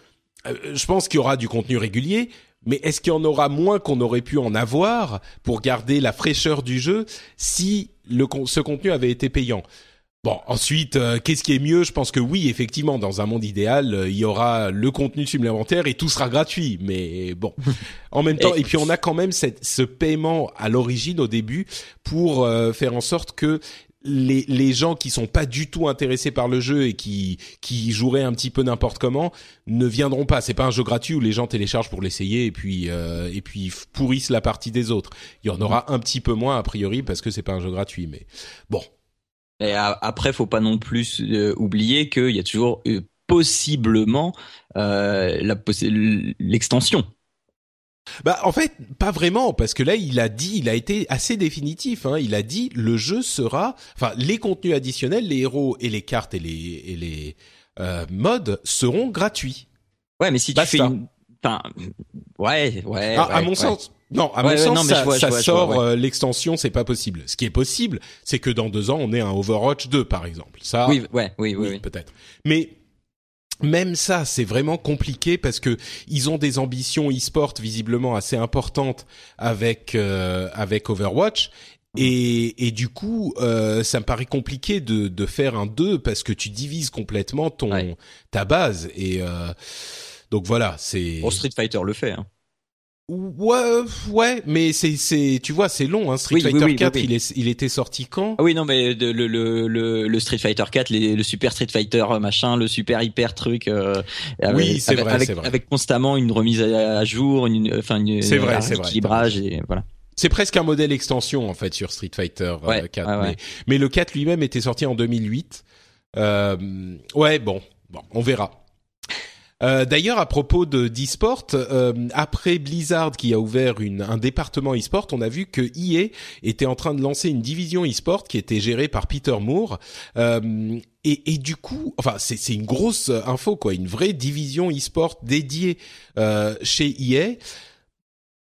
Je pense qu'il y aura du contenu régulier, mais est-ce qu'il y en aura moins qu'on aurait pu en avoir pour garder la fraîcheur du jeu si le, ce contenu avait été payant? Bon, ensuite, euh, qu'est-ce qui est mieux? Je pense que oui, effectivement, dans un monde idéal, euh, il y aura le contenu supplémentaire et tout sera gratuit. Mais bon, <laughs> en même temps, et, puis on a quand même cette, ce paiement à l'origine, au début, pour euh, faire en sorte que les, les gens qui sont pas du tout intéressés par le jeu et qui qui joueraient un petit peu n'importe comment ne viendront pas. C'est pas un jeu gratuit où les gens téléchargent pour l'essayer et puis euh, et puis pourrissent la partie des autres. Il y en aura un petit peu moins a priori parce que c'est pas un jeu gratuit. Mais bon. Et après, faut pas non plus euh, oublier qu'il y a toujours euh, possiblement euh, l'extension. Bah en fait pas vraiment parce que là il a dit il a été assez définitif hein. il a dit le jeu sera enfin les contenus additionnels les héros et les cartes et les et les euh, modes seront gratuits. Ouais mais si tu fais une... enfin ouais ouais, ah, à mon sens non, à mon sens, ça, sort euh, l'extension, c'est pas possible. Ce qui est possible, c'est que dans deux ans, on ait un Overwatch 2, par exemple. Ça, oui, ouais, oui, oui, oui. peut-être. Mais même ça, c'est vraiment compliqué parce que ils ont des ambitions e-sport visiblement assez importantes avec euh, avec Overwatch et, et du coup, euh, ça me paraît compliqué de, de faire un 2 parce que tu divises complètement ton ta base et euh, donc voilà, c'est. Street Fighter le fait. Hein. Ouais, ouais, mais c'est c'est tu vois c'est long hein. Street Fighter 4 il est il était sorti quand? Ah Oui non mais le le le, le Street Fighter 4 le Super Street Fighter euh, machin le super hyper truc euh, oui c'est vrai avec, c'est vrai. avec constamment une remise à, jour une enfin une c'est vrai c'est vrai équilibrage et voilà. C'est presque un modèle extension en fait sur Street Fighter 4 euh, mais, mais, le 4 lui-même était sorti en 2008 euh, ouais bon bon on verra euh, d'ailleurs, à propos de d'e-sport, euh, après Blizzard qui a ouvert une, un département e-sport, on a vu que EA était en train de lancer une division e-sport qui était gérée par Peter Moore. Euh, et, et, du coup, enfin, c'est une grosse info, quoi, une vraie division e-sport dédiée chez EA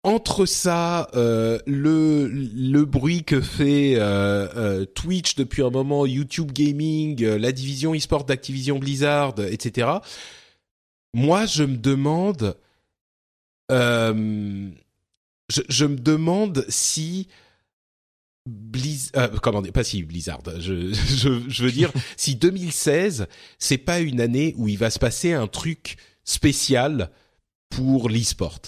entre ça, euh, le bruit que fait euh, euh, Twitch depuis un moment, YouTube Gaming, la division e-sport d'Activision Blizzard, etc moi, je me demande, euh, je, je, me demande si Blizzard, euh, comment dire, pas si Blizzard, je, <laughs> je, je veux dire, <laughs> si 2016, c'est pas une année où il va se passer un truc spécial pour l'e-sport.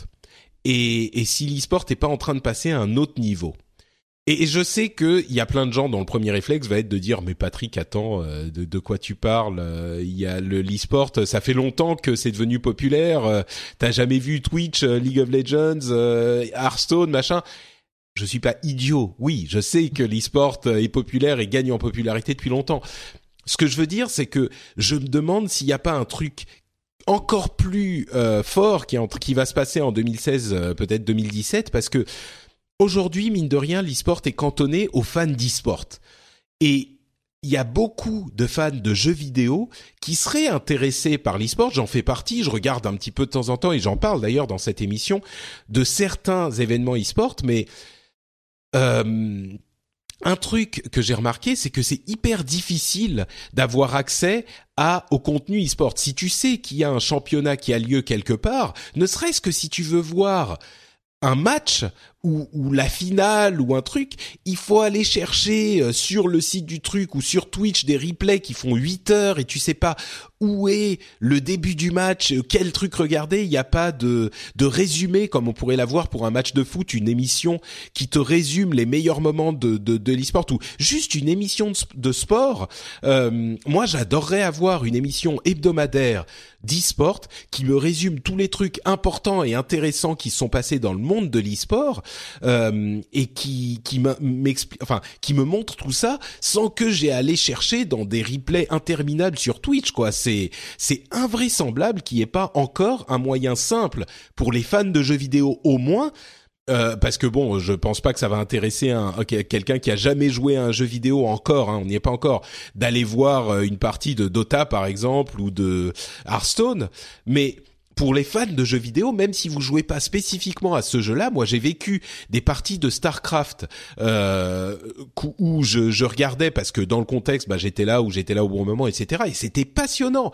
Et, et si l'e-sport n'est pas en train de passer à un autre niveau. Et, je sais qu'il y a plein de gens dont le premier réflexe va être de dire mais Patrick attends euh, de, de, quoi tu parles euh, Il y a le l'e-sport, ça fait longtemps que c'est devenu populaire. Euh, T'as jamais vu Twitch, League of Legends, Hearthstone, machin Je suis pas idiot. Oui, je sais que l'e-sport est populaire et gagne en popularité depuis longtemps. Ce que je veux dire, c'est que je me demande s'il n'y a pas un truc encore plus fort qui, qui va se passer en 2016, peut-être 2017, parce que aujourd'hui, mine de rien, l'e-sport est cantonné aux fans d'e-sport. Et il y a beaucoup de fans de jeux vidéo qui seraient intéressés par l'e-sport. J'en fais partie, je regarde un petit peu de temps en temps et j'en parle d'ailleurs dans cette émission de certains événements e-sport, mais euh, un truc que j'ai remarqué, c'est que c'est hyper difficile d'avoir accès à au contenu e-sport. Si tu sais qu'il y a un championnat qui a lieu quelque part, ne serait-ce que si tu veux voir un match ou, ou, la finale ou un truc, il faut aller chercher euh, sur le site du truc ou sur Twitch des replays qui font 8 heures et tu sais pas où est le début du match, euh, quel truc regarder, il n'y a pas de, de résumé comme on pourrait l'avoir pour un match de foot, une émission qui te résume les meilleurs moments de, de, de l'e-sport ou juste une émission de, sport. Euh, moi j'adorerais avoir une émission hebdomadaire d'e-sport qui me résume tous les trucs importants et intéressants qui sont passés dans le monde de l'e-sport euh, et qui qui m'explique, enfin qui me montre tout ça sans que j'ai à aller chercher dans des replays interminables sur Twitch quoi. C'est c'est invraisemblable qu'il n'y ait pas encore un moyen simple pour les fans de jeux vidéo au moins euh, parce que bon, je pense pas que ça va intéresser un quelqu'un qui a jamais joué à un jeu vidéo encore, hein, on n'y est pas encore, d'aller voir euh, une partie de Dota par exemple ou de Hearthstone, mais pour les fans de jeux vidéo, même si vous jouez pas spécifiquement à ce jeu-là, moi j'ai vécu des parties de Starcraft euh, où je, je, regardais parce que dans le contexte, bah, j'étais là où j'étais là au bon moment, etc. Et c'était passionnant.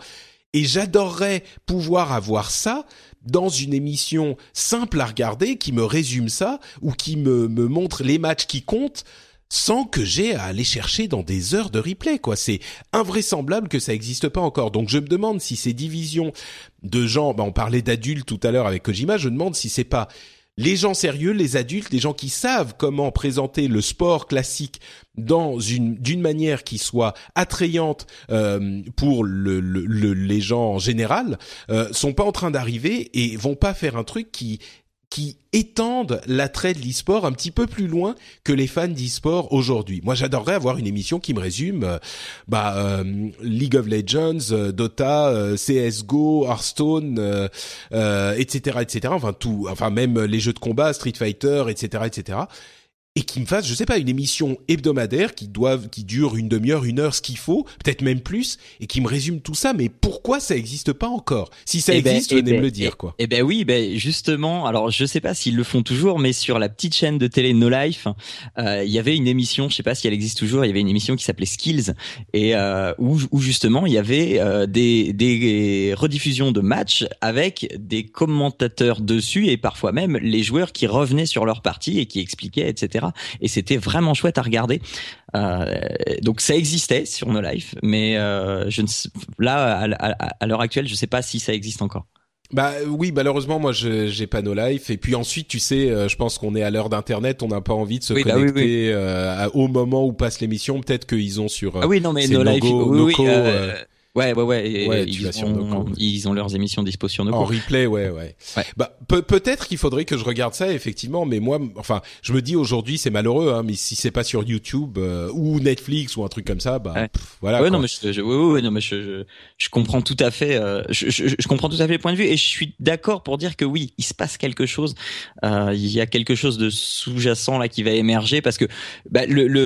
Et j'adorerais pouvoir avoir ça dans une émission simple à regarder qui me résume ça ou qui me, me montre les matchs qui comptent sans que j'ai à aller chercher dans des heures de replay quoi. C'est invraisemblable que ça n'existe pas encore. Donc je me demande si ces divisions de gens bah on parlait d'adultes tout à l'heure avec Kojima je me demande si c'est pas les gens sérieux, les adultes, les gens qui savent comment présenter le sport classique dans une d'une manière qui soit attrayante euh, pour le, le, les gens en général, euh, sont pas en train d'arriver et vont pas faire un truc qui qui étendent l'attrait de l'e-sport un petit peu plus loin que les fans d'e-sport aujourd'hui. Moi, j'adorerais avoir une émission qui me résume euh, bah, euh, League of Legends, euh, Dota, CS:GO, Hearthstone, etc., etc. Enfin tout, enfin même les jeux de combat, Street Fighter, etc., etc et qui me fasse, je sais pas, une émission hebdomadaire qui doit, qui dure une demi-heure, une heure, ce qu'il faut, peut-être même plus, et qui me résume tout ça. Mais pourquoi ça existe pas encore? Si ça eh ben, existe, eh venez me ben, le dire, quoi. Eh ben oui, ben justement. Alors je sais pas s'ils le font toujours, mais sur la petite chaîne de télé No Life, euh, il y avait une émission, je sais pas si elle existe toujours. Il y avait une émission qui s'appelait Skills et euh, où, où, justement il y avait euh, des, des rediffusions de matchs avec des commentateurs dessus et parfois même les joueurs qui revenaient sur leur partie et qui expliquaient, etc. Et c'était vraiment chouette à regarder. Euh, donc ça existait sur No Life, mais euh, je ne là à, l'heure actuelle, je ne sais pas si ça existe encore. Bah oui, malheureusement moi je j'ai pas No Life et puis ensuite tu sais, euh, je pense qu'on est à l'heure d'internet, on n'a pas envie de se bah connecter au moment où passe l'émission. Peut-être qu'ils ont sur ah oui non mais No Life, oui, Ouais, ouais, ouais. ils, ont, ils, ont, leurs émissions dispo sur nos En replay, ouais, ouais. Bah, peut-être qu'il faudrait que je regarde ça, effectivement, mais moi, enfin, je me dis aujourd'hui, c'est malheureux, hein, mais si c'est pas sur YouTube euh, ou Netflix ou un truc comme ça, bah, voilà. Ouais, non, mais je, ouais, non, mais je, je, comprends tout à fait, euh, je, je, comprends tout à fait le point de vue et je suis d'accord pour dire que oui, il se passe quelque chose, euh, il y a quelque chose de sous-jacent là qui va émerger parce que bah, le, le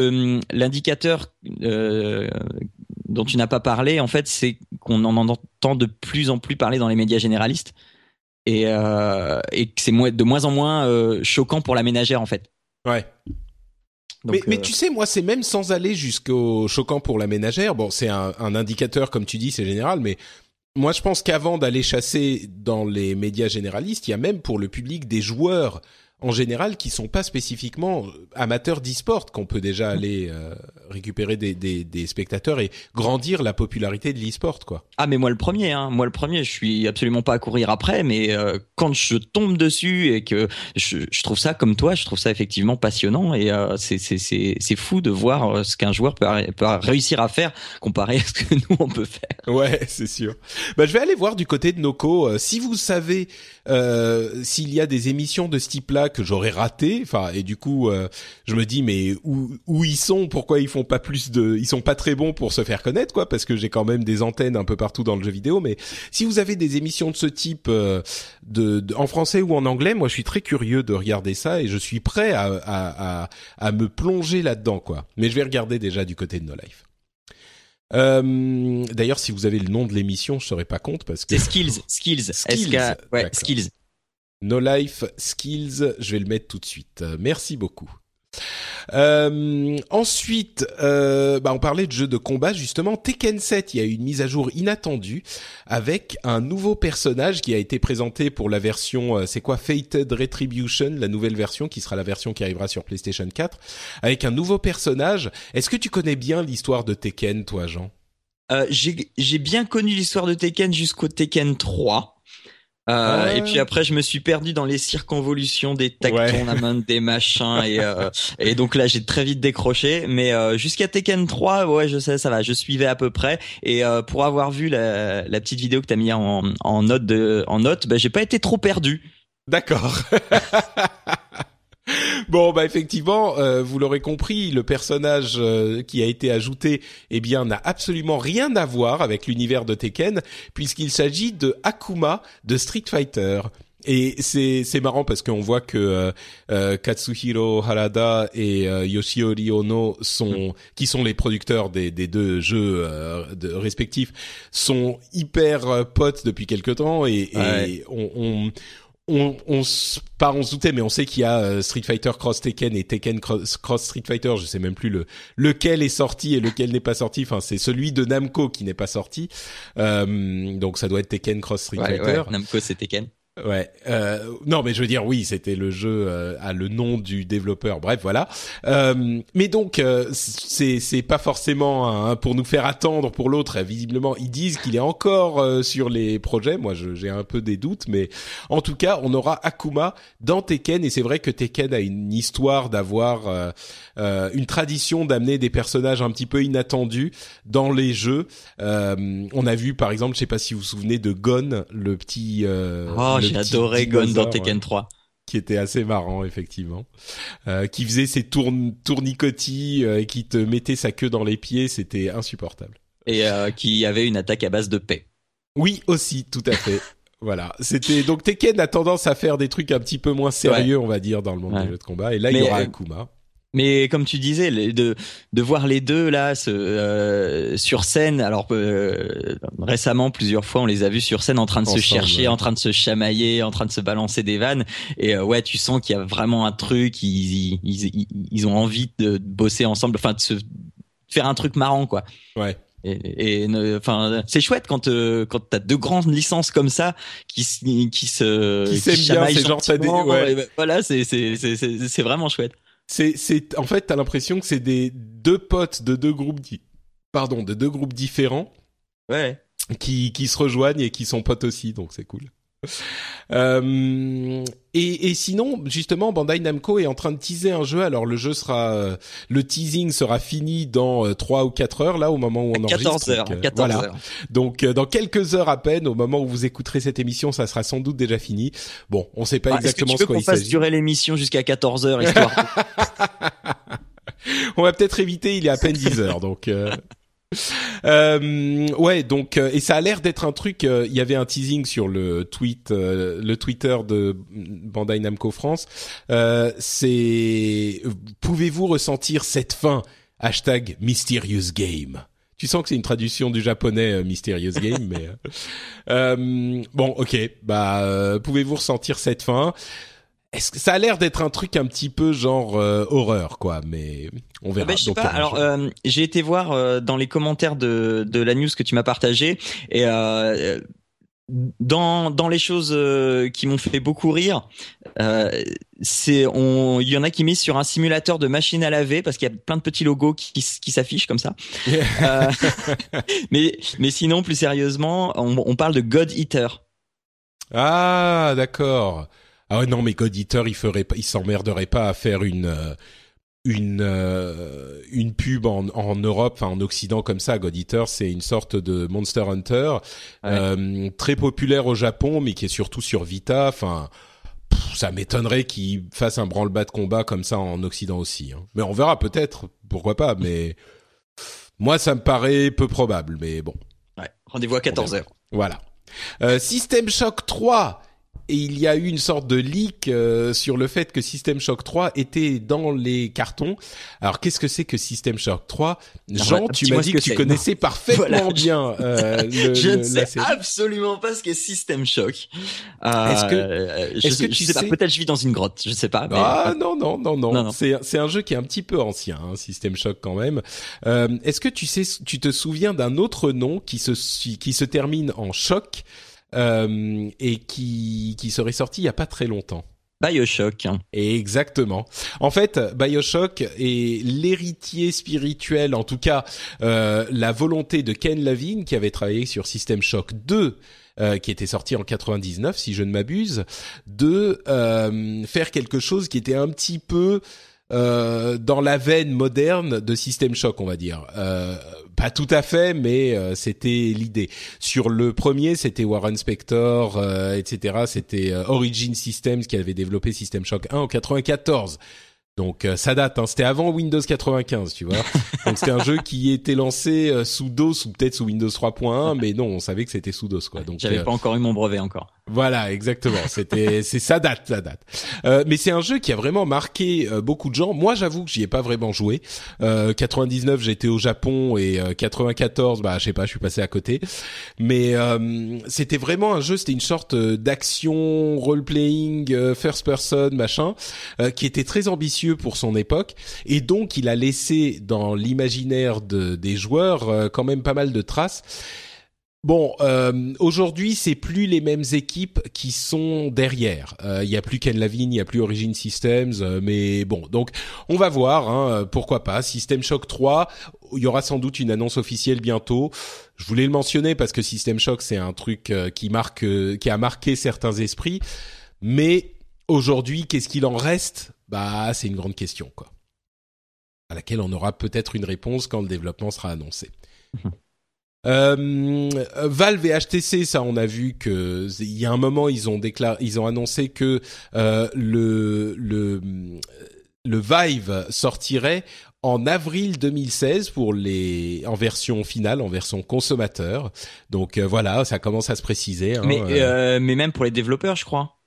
Euh, L'indicateur euh, dont tu n'as pas parlé, en fait, c'est qu'on en entend de plus en plus parler dans les médias généralistes et, euh, et que c'est de moins en moins euh, choquant pour la ménagère, en fait. Ouais. mais, mais, tu sais, moi, c'est même sans aller jusqu'au choquant pour la ménagère. Bon, c'est un, un, indicateur, comme tu dis, c'est général, mais moi, je pense qu'avant d'aller chasser dans les médias généralistes, il y a même pour le public des joueurs en général qui sont pas spécifiquement amateurs d'e-sport qu'on peut déjà mm. aller euh, récupérer des, des, des, spectateurs et grandir la popularité de l'e-sport quoi. Ah mais moi le premier hein, moi le premier, je suis absolument pas à courir après mais euh, quand je tombe dessus et que je, je, trouve ça comme toi, je trouve ça effectivement passionnant et euh, c'est c'est c'est c'est fou de voir euh, ce qu'un joueur peut, peut, réussir à faire comparé à ce que nous on peut faire. Ouais, <laughs> c'est sûr. Bah je vais aller voir du côté de Noco si vous savez s'il y a des émissions de ce type-là que j'aurais raté. Enfin, et du coup, euh, je me dis mais où où ils sont? Pourquoi ils font pas plus de Ils sont pas très bons pour se faire connaître, quoi, parce que j'ai quand même des antennes un peu partout dans le jeu vidéo. Mais si vous avez des émissions de ce type euh, de, en français ou en anglais, moi, je suis très curieux de regarder ça et je suis prêt à à, à, à me plonger là-dedans, quoi. Mais je vais regarder déjà du côté de No Life. Euh, D'ailleurs, si vous avez le nom de l'émission, je serais pas compte parce que. C'est Skills, <laughs> Skills, Skills, ouais, Skills. No Life Skills, je vais le mettre tout de suite. Merci beaucoup. Euh, ensuite, euh, bah on parlait de jeux de combat justement. Tekken 7, il y a eu une mise à jour inattendue avec un nouveau personnage qui a été présenté pour la version, euh, c'est quoi, Fated Retribution, la nouvelle version qui sera la version qui arrivera sur PlayStation 4, avec un nouveau personnage. Est-ce que tu connais bien l'histoire de Tekken, toi, Jean? Euh, J'ai bien connu l'histoire de Tekken jusqu'au Tekken 3. Euh, Et puis après, je me suis perdu dans les circonvolutions des tag Ouais. tournaments, des machins, et, euh, <laughs> et donc là, j'ai très vite décroché. Mais euh, jusqu'à Tekken 3, ouais, je sais, ça va, je suivais à peu près. Et euh, pour avoir vu la, la petite vidéo que t'as mis en, en note de, en note, bah, j'ai pas été trop perdu. D'accord. <laughs> Bon, bah effectivement, euh, vous l'aurez compris, le personnage euh, qui a été ajouté, eh bien, n'a absolument rien à voir avec l'univers de Tekken, puisqu'il s'agit de Akuma de Street Fighter. Et c'est c'est marrant parce qu'on voit que euh, euh, Katsuhiro Harada et euh, Yoshiori Ono sont qui sont les producteurs des, des deux jeux euh, de- respectifs sont hyper euh, potes depuis quelque temps et, et Ouais. on, on on, on pas on se doutait, mais on sait qu'il y a euh, Street Fighter Cross Tekken et Tekken Cross, Cross Street Fighter. Je sais même plus le lequel est sorti et lequel n'est pas sorti. Enfin, c'est celui de Namco qui n'est pas sorti. Euh, donc ça doit être Tekken Cross Street Ouais, Fighter. ouais, Namco, c'est Tekken. Ouais. Euh, non, mais je veux dire, oui, c'était le jeu euh, à le nom du développeur. Bref, voilà. Euh, mais donc, euh, c'est c'est pas forcément un- pour nous faire attendre pour l'autre. Visiblement, ils disent qu'il est encore euh, sur les projets. Moi, j'ai un peu des doutes, mais en tout cas, on aura Akuma dans Tekken. Et c'est vrai que Tekken a une histoire d'avoir euh, une tradition d'amener des personnages un petit peu inattendus dans les jeux. Euh, on a vu, par exemple, je sais pas si vous vous souvenez de Gon, le petit. euh, Oh, le adoré Gon dans Tekken ouais, 3. qui était assez marrant effectivement, euh, qui faisait ses tourn tournicotis euh, et qui te mettait sa queue dans les pieds, c'était insupportable. Et euh, qui avait une attaque à base de paix. Oui, aussi, tout à fait. <laughs> Voilà, c'était donc Tekken a tendance à faire des trucs un petit peu moins sérieux, on va dire, dans le monde Ouais. des jeux de combat. Et là, il y aura Akuma. Mais comme tu disais, de de voir les deux là se, euh, sur scène. Alors euh, récemment, plusieurs fois, on les a vus sur scène en train de Ensemble, se chercher, ouais. en train de se chamailler, en train de se balancer des vannes. Et euh, ouais, tu sens qu'il y a vraiment un truc. Ils, ils, ils, ils ont envie de bosser ensemble, enfin de se faire un truc marrant quoi. Ouais. Et, enfin, c'est chouette quand euh, quand t'as deux grandes licences comme ça qui se qui se Qui s'aiment bien, chamaillent c'est genre, des- ouais. ben, voilà, c'est c'est c'est c'est vraiment chouette. C'est, c'est, en fait, t'as l'impression que c'est des deux potes de deux groupes, di- pardon, de deux groupes différents Ouais. qui, qui se rejoignent et qui sont potes aussi, donc c'est cool. Euh, et, et sinon, justement, Bandai Namco est en train de teaser un jeu. Alors le jeu sera, euh, le teasing sera fini dans euh, 3 ou 4 heures, là au moment où on enregistre. 14 heures, Donc, euh, 14 voilà. heures. Donc euh, dans quelques heures à peine, au moment où vous écouterez cette émission, ça sera sans doute déjà fini. Bon, on sait pas Ah, exactement ce qu'on il fasse durer l'émission jusqu'à 14 heures histoire <laughs> On va peut-être éviter, il est à peine 10 heures, donc. Euh... ouais, donc euh, et ça a l'air d'être un truc. euh, Il y avait un teasing sur le tweet, euh, le Twitter de Bandai Namco France. Euh, c'est pouvez-vous ressentir cette fin? Hashtag Mysterious Game. Tu sens que c'est une traduction du japonais Mysterious Game, <laughs> mais euh, euh, bon, ok. Bah, euh, pouvez-vous ressentir cette fin? Est-ce que ça a l'air d'être un truc un petit peu genre euh, horreur, quoi Mais on verra. Ben, je sais Donc, pas. Alors, euh, j'ai été voir euh, dans les commentaires de, de la news que tu m'as partagé et euh, dans dans les choses euh, qui m'ont fait beaucoup rire, euh, c'est on il y en a qui misent sur un simulateur de machine à laver parce qu'il y a plein de petits logos qui qui, qui s'affichent comme ça. Euh, <laughs> mais mais sinon plus sérieusement, on, on parle de God Eater. Ah, d'accord. Ah non, mais Eater, il ferait pas, il s'emmerderait pas à faire une euh, une euh, une pub en, en Europe, enfin en Occident comme ça. God Eater, c'est une sorte de Monster Hunter euh, très populaire au Japon, mais qui est surtout sur Vita. Enfin, ça m'étonnerait qu'il fasse un branle-bas de combat comme ça en Occident aussi. hein. Mais on verra peut-être, pourquoi pas. Mais <laughs> moi, ça me paraît peu probable. Mais bon. Ouais. Rendez-vous à 14 heures. Voilà. Euh, System Shock 3. Et il y a eu une sorte de leak euh, sur le fait que System Shock 3 était dans les cartons. Alors qu'est-ce que c'est que System Shock 3 Jean, tu m'as ce dit que que tu connaissais parfaitement Voilà. bien euh, le, <laughs> je le- ne sais absolument pas ce qu'est System Shock. Euh, Est-ce que- euh, je est-ce sais, que tu je sais pas, sais- peut-être je vis dans une grotte, je sais pas. Mais Ah non non non non, Non, non. c'est c'est un jeu qui est un petit peu ancien, hein, System Shock quand même. Euh, Est-ce que tu sais, tu te souviens d'un autre nom qui se qui se termine en choc? euh, et qui qui serait sorti il y a pas très longtemps Bioshock. hein. Exactement. En fait, Bioshock est l'héritier spirituel, en tout cas euh, la volonté de Ken Levine qui avait travaillé sur System Shock 2 qui était sorti en 99 si je ne m'abuse, de faire quelque chose qui était un petit peu euh, dans la veine moderne de System Shock, on va dire. Euh, pas tout à fait, mais euh, c'était l'idée. Sur le premier, c'était Warren Spector, euh, etc. C'était Origin Systems qui avait développé System Shock 1 en 94. Donc euh, ça date, hein. c'était avant Windows 95, tu vois. <laughs> Donc c'était un jeu qui était lancé euh, sous DOS ou peut-être sous Windows 3.1, mais non, on savait que c'était sous DOS quoi. Donc j'avais euh, pas encore eu mon brevet encore. Voilà, exactement. C'était <laughs> c'est ça date, ça date. mais c'est un jeu qui a vraiment marqué beaucoup de gens. Moi, j'avoue que j'y ai pas vraiment joué. 99, j'étais au Japon et 94, bah je sais pas, je suis passé à côté. Mais c'était vraiment un jeu, c'était une sorte d'action role playing first person machin qui était très ambitieux pour son époque et donc il a laissé dans l'imaginaire de, des joueurs euh, quand même pas mal de traces. Bon, euh, aujourd'hui, c'est plus les mêmes équipes qui sont derrière. Euh, il y a plus Ken Lavigne, il y a plus Origin Systems, mais bon, donc on va voir. Hein, pourquoi pas System Shock 3, il y aura sans doute une annonce officielle bientôt. Je voulais le mentionner parce que System Shock, c'est un truc qui marque, qui a marqué certains esprits, mais aujourd'hui, qu'est-ce qu'il en reste? Bah, c'est une grande question, quoi. À laquelle on aura peut-être une réponse quand le développement sera annoncé. Euh, Valve et HTC, ça, on a vu que il y a un moment, ils ont déclaré, ils ont annoncé que euh, le le le Vive sortirait en avril 2016 pour les en version finale, en version consommateur. Donc euh, voilà, ça commence à se préciser. Hein, mais euh, mais même pour les développeurs, je crois.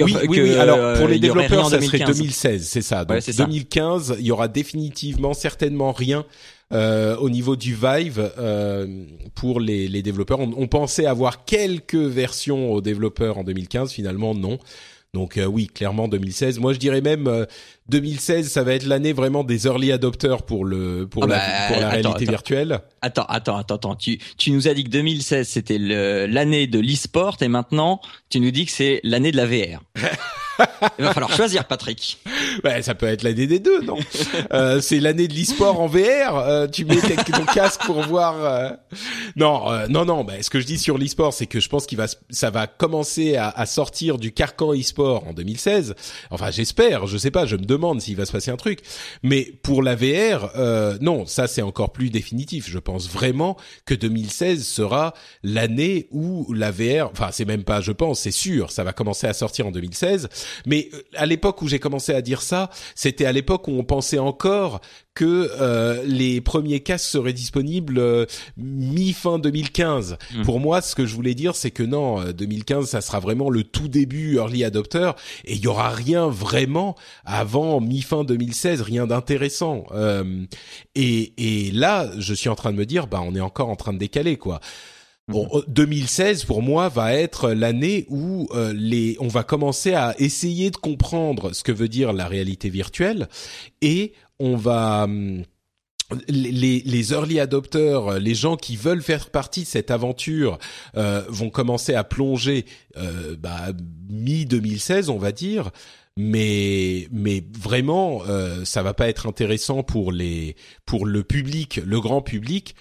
Oui, oui, oui, Alors pour les développeurs, ça serait 2016, c'est ça. Donc 2015, il y aura définitivement certainement rien euh, au niveau du Vive euh, pour les, les développeurs. On, on, pensait avoir quelques versions aux développeurs en 2015, finalement non. Donc euh, oui, clairement 2016. Moi, je dirais même 2016, euh, ça va être l'année vraiment des early adopters pour le pour ah la bah, pour la réalité virtuelle. Attends, attends, attends, attends. Tu tu nous as dit que 2016 c'était l'année de l'e-sport et maintenant tu nous dis que c'est l'année de la VR. <laughs> Il va falloir choisir, Patrick. Ouais, ça peut être l'année des deux, non? Euh, C'est l'année de l'e-sport en VR. Euh, tu mets ton casque pour voir. Euh... Non, euh, non, non. Bah, ce que je dis sur l'e-sport, c'est que je pense qu'il va, ça va commencer à, à sortir du carcan e-sport en 2016. Enfin, j'espère. Je sais pas. Je me demande s'il va se passer un truc. Mais pour la VR, euh, non, ça c'est encore plus définitif. Je pense vraiment que 2016 sera l'année où la VR. Enfin, c'est même pas. Je pense, c'est sûr. Ça va commencer à sortir en 2016 mais euh, à l'époque où j'ai commencé à dire ça, c'était à l'époque où on pensait encore que euh, les premiers casques seraient disponibles euh, mi-fin 2015. Mmh. Pour moi, ce que je voulais dire, c'est que non, 2015, ça sera vraiment le tout début early adopter, et il y aura rien vraiment avant mi-fin 2016, rien d'intéressant. et, et là, je suis en train de me dire, bah, on est encore en train de décaler, quoi. Bon, 2016 pour moi va être l'année où euh, les on va commencer à essayer de comprendre ce que veut dire la réalité virtuelle et on va hum, les, les early adopters, les gens qui veulent faire partie de cette aventure euh, vont commencer à plonger euh, bah, mi 2016 on va dire. Mais mais vraiment euh, ça va pas être intéressant pour les pour le public le grand public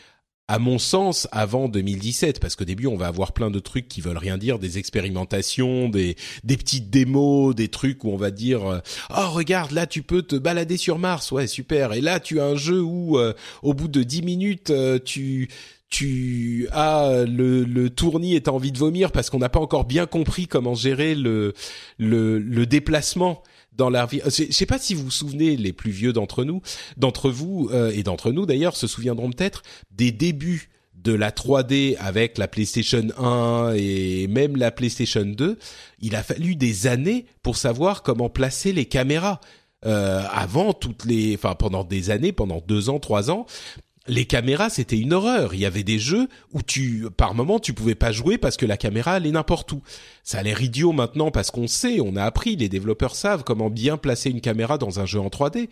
à mon sens, avant 2017, parce qu'au début, on va avoir plein de trucs qui veulent rien dire, des expérimentations, des, petites démos, des trucs où on va dire, euh, oh regarde, là tu peux te balader sur Mars, ouais super, et là tu as un jeu où euh, au bout de 10 minutes, euh, tu tu as le, le tournis et t'as envie de vomir parce qu'on n'a pas encore bien compris comment gérer le, le déplacement dans la vie. Je sais pas si vous vous souvenez, les plus vieux d'entre nous, d'entre vous euh, et d'entre nous d'ailleurs, se souviendront peut-être des débuts de la 3D avec la PlayStation 1 et même la PlayStation 2. Il a fallu des années pour savoir comment placer les caméras. Euh, avant toutes les, enfin pendant des années, pendant deux ans, trois ans, les caméras c'était une horreur. Il y avait des jeux où tu, par moment, tu pouvais pas jouer parce que la caméra allait n'importe où. Ça a l'air idiot maintenant parce qu'on sait, on a appris, les développeurs savent comment bien placer une caméra dans un jeu en 3D.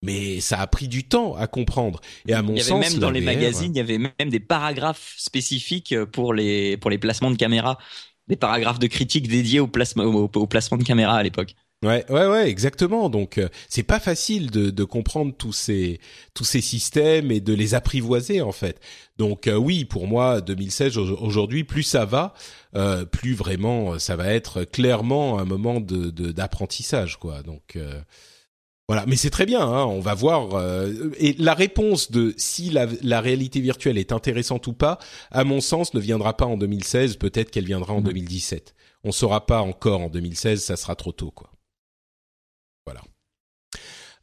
Mais ça a pris du temps à comprendre. Et à mon sens, il y avait même dans les magazines, il y avait même des paragraphes spécifiques pour les pour les placements de caméras, des paragraphes de critique dédiés au placement au, placement de caméra à l'époque. Ouais, ouais, ouais, exactement. Donc, euh, c'est pas facile de, de, comprendre tous ces tous ces systèmes et de les apprivoiser en fait. Donc, euh, oui, pour moi, 2016 aujourd'hui, plus ça va, euh, plus vraiment ça va être clairement un moment de d'apprentissage, quoi. Donc voilà, mais c'est très bien. Hein, on va voir. et la réponse de si la, la, réalité virtuelle est intéressante ou pas, à mon sens, ne viendra pas en 2016. Peut-être qu'elle viendra en 2017. Mmh. On saura pas encore en 2016. Ça sera trop tôt, quoi.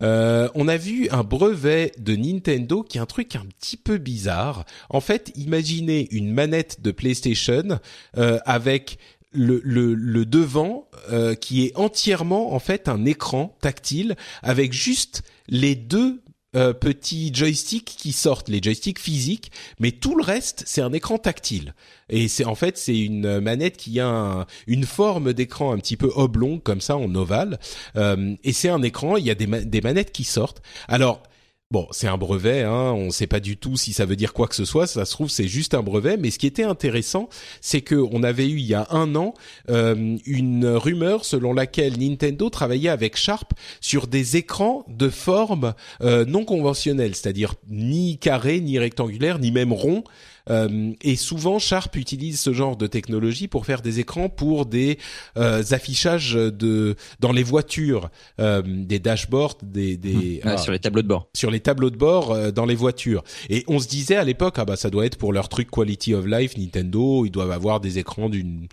Euh, on a vu un brevet de Nintendo qui est un truc un petit peu bizarre. En fait, imaginez une manette de PlayStation euh, avec le, le, devant euh, qui est entièrement en fait un écran tactile avec juste les deux euh, petits joysticks qui sortent, les joysticks physiques, mais tout le reste c'est un écran tactile. Et c'est en fait c'est une manette qui a une forme d'écran un petit peu oblong comme ça en ovale. Euh, et c'est un écran, il y a des, des manettes qui sortent. Alors Bon, c'est un brevet, hein, on ne sait pas du tout si ça veut dire quoi que ce soit. Ça se trouve, c'est juste un brevet. Mais ce qui était intéressant, c'est que on avait eu il y a un an euh, une rumeur selon laquelle Nintendo travaillait avec Sharp sur des écrans de forme euh, non conventionnelle, c'est-à-dire ni carré, ni rectangulaire, ni même rond. Euh, et souvent, Sharp utilise ce genre de technologie pour faire des écrans pour des euh, affichages de dans les voitures, euh, des dashboards, des, des mmh. ah, sur les tableaux de bord, sur les tableaux de bord dans les voitures. Et on se disait à l'époque, ah bah ça doit être pour leur truc quality of life, Nintendo, ils doivent avoir des écrans d'une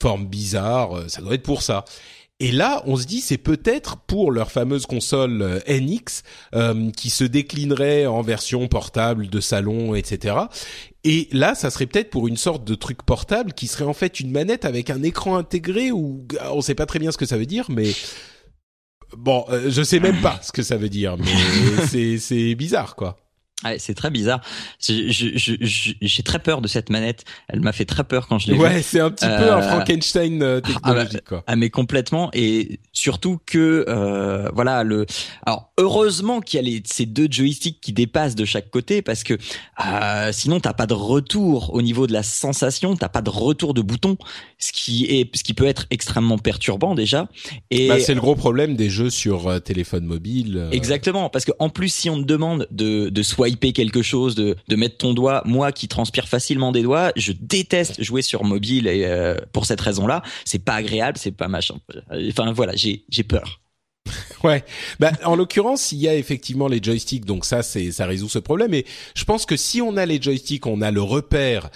forme bizarre, ça doit être pour ça. Et là, on se dit c'est peut-être pour leur fameuse console euh, NX euh, qui se déclinerait en version portable de salon, etc. Et là, ça serait peut-être pour une sorte de truc portable qui serait en fait une manette avec un écran intégré ou on sait pas très bien ce que ça veut dire, mais bon, euh, je sais même pas ce que ça veut dire, mais <laughs> c'est c'est bizarre quoi. Ouais, c'est très bizarre. J'ai très peur de cette manette. Elle m'a fait très peur quand je l'ai ouais, c'est un petit peu un euh, Frankenstein euh, ah, bah, technologique, quoi. Ah, mais complètement. Et surtout que, euh, voilà, le. Alors, heureusement qu'il y a les, ces deux joysticks qui dépassent de chaque côté, parce que euh, sinon, t'as pas de retour au niveau de la sensation. T'as pas de retour de bouton, ce qui est, ce qui peut être extrêmement perturbant déjà. Et bah, c'est le gros problème des jeux sur téléphone mobile. Exactement, parce que en plus, si on te demande de de swiper quelque chose, de, de mettre ton doigt. Moi qui transpire facilement des doigts, je déteste jouer sur mobile et euh, pour cette raison-là, c'est pas agréable, c'est pas machin. Enfin voilà, j'ai j'ai peur. Ouais, bah en l'occurrence, il y a effectivement les joysticks, donc ça c'est ça résout ce problème. Et je pense que si on a les joysticks, on a le repère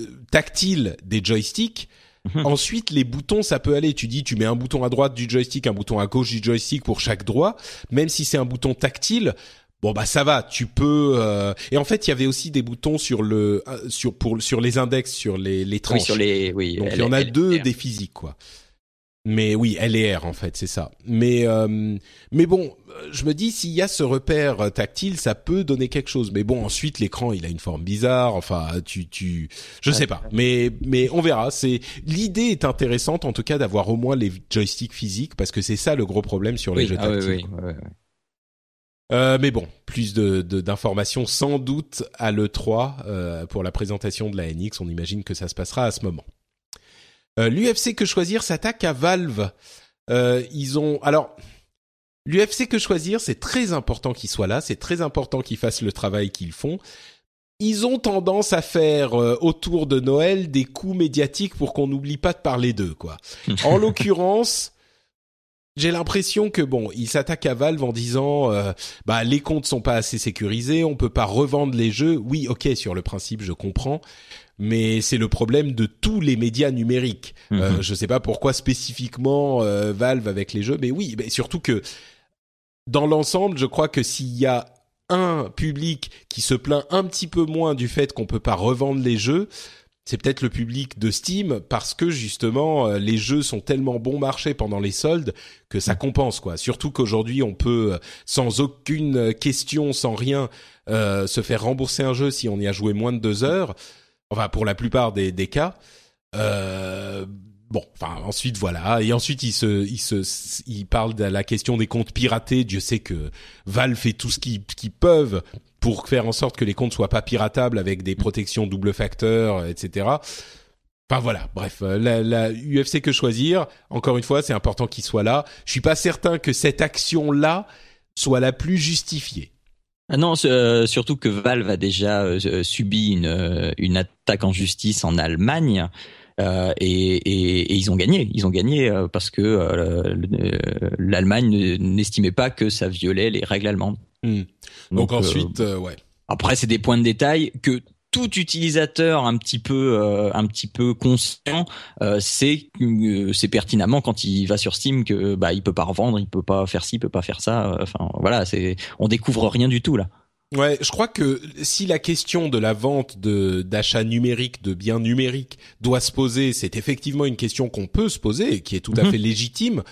euh, tactile des joysticks. Mhm. Ensuite, les boutons, ça peut aller. Tu dis, tu mets un bouton à droite du joystick, un bouton à gauche du joystick pour chaque doigt. Même si c'est un bouton tactile, bon bah ça va, tu peux. Euh, et en fait, il y avait aussi des boutons sur le euh, sur pour sur les index, sur les les tranches. Oui, sur les oui. Donc il y en a deux des physiques quoi. Mais oui, L et R en fait, c'est ça. Mais euh, mais bon, je me dis s'il y a ce repère tactile, ça peut donner quelque chose. Mais bon, ensuite l'écran, il a une forme bizarre. Enfin, tu tu, je sais pas. Mais mais on verra. C'est l'idée est intéressante en tout cas d'avoir au moins les joysticks physiques parce que c'est ça le gros problème sur les jeux ah tactiles. Oui, oui, oui, euh, mais bon, plus de d'informations sans doute à l'E3 euh, pour la présentation de la NX. On imagine que ça se passera à ce moment. Euh, L'UFC que choisir s'attaque à Valve. Euh, ils ont alors l'UFC que choisir, c'est très important qu'ils soient là, c'est très important qu'ils fassent le travail qu'ils font. Ils ont tendance à faire euh, autour de Noël des coups médiatiques pour qu'on n'oublie pas de parler d'eux, quoi. <laughs> en l'occurrence, j'ai l'impression que bon, ils s'attaquent à Valve en disant euh, bah les comptes sont pas assez sécurisés, on peut pas revendre les jeux. Oui, OK, sur le principe, je comprends, mais c'est le problème de tous les médias numériques. Euh, mhm. je sais pas pourquoi spécifiquement euh, Valve avec les jeux, mais oui, mais surtout que dans l'ensemble, je crois que s'il y a un public qui se plaint un petit peu moins du fait qu'on peut pas revendre les jeux, c'est peut-être le public de Steam parce que justement euh, les jeux sont tellement bon marché pendant les soldes que ça compense quoi. Surtout qu'aujourd'hui on peut euh, sans aucune question, sans rien, euh, se faire rembourser un jeu si on y a joué moins de deux heures. Enfin pour la plupart des, des cas. Euh, bon, enfin ensuite voilà, et ensuite il se, il se, il parle de la question des comptes piratés. Dieu sait que Valve fait tout ce qu'ils peuvent pour faire en sorte que les comptes soient pas piratables avec des protections double facteur, etc. Enfin voilà, bref, euh, la, la UFC que choisir. Encore une fois, c'est important qu'il soit là. Je suis pas certain que cette action-là soit la plus justifiée. Ah non, euh, surtout que Valve a déjà euh, subi une, une attaque en justice en Allemagne. Euh, et, et, et, ils ont gagné. Ils ont gagné parce que l'Allemagne n'estimait pas que ça violait les règles allemandes. Hmm. Donc, Donc, ensuite, ouais. Après, c'est des points de détail que tout utilisateur un petit peu euh, un petit peu conscient euh, c'est euh, c'est pertinemment quand il va sur Steam que bah il peut pas revendre, il peut pas faire ci, il peut pas faire ça. Enfin voilà, c'est on découvre rien du tout là. Ouais, je crois que si la question de la vente de d'achat numérique de biens numériques doit se poser, c'est effectivement une question qu'on peut se poser et qui est tout à mhm. fait légitime.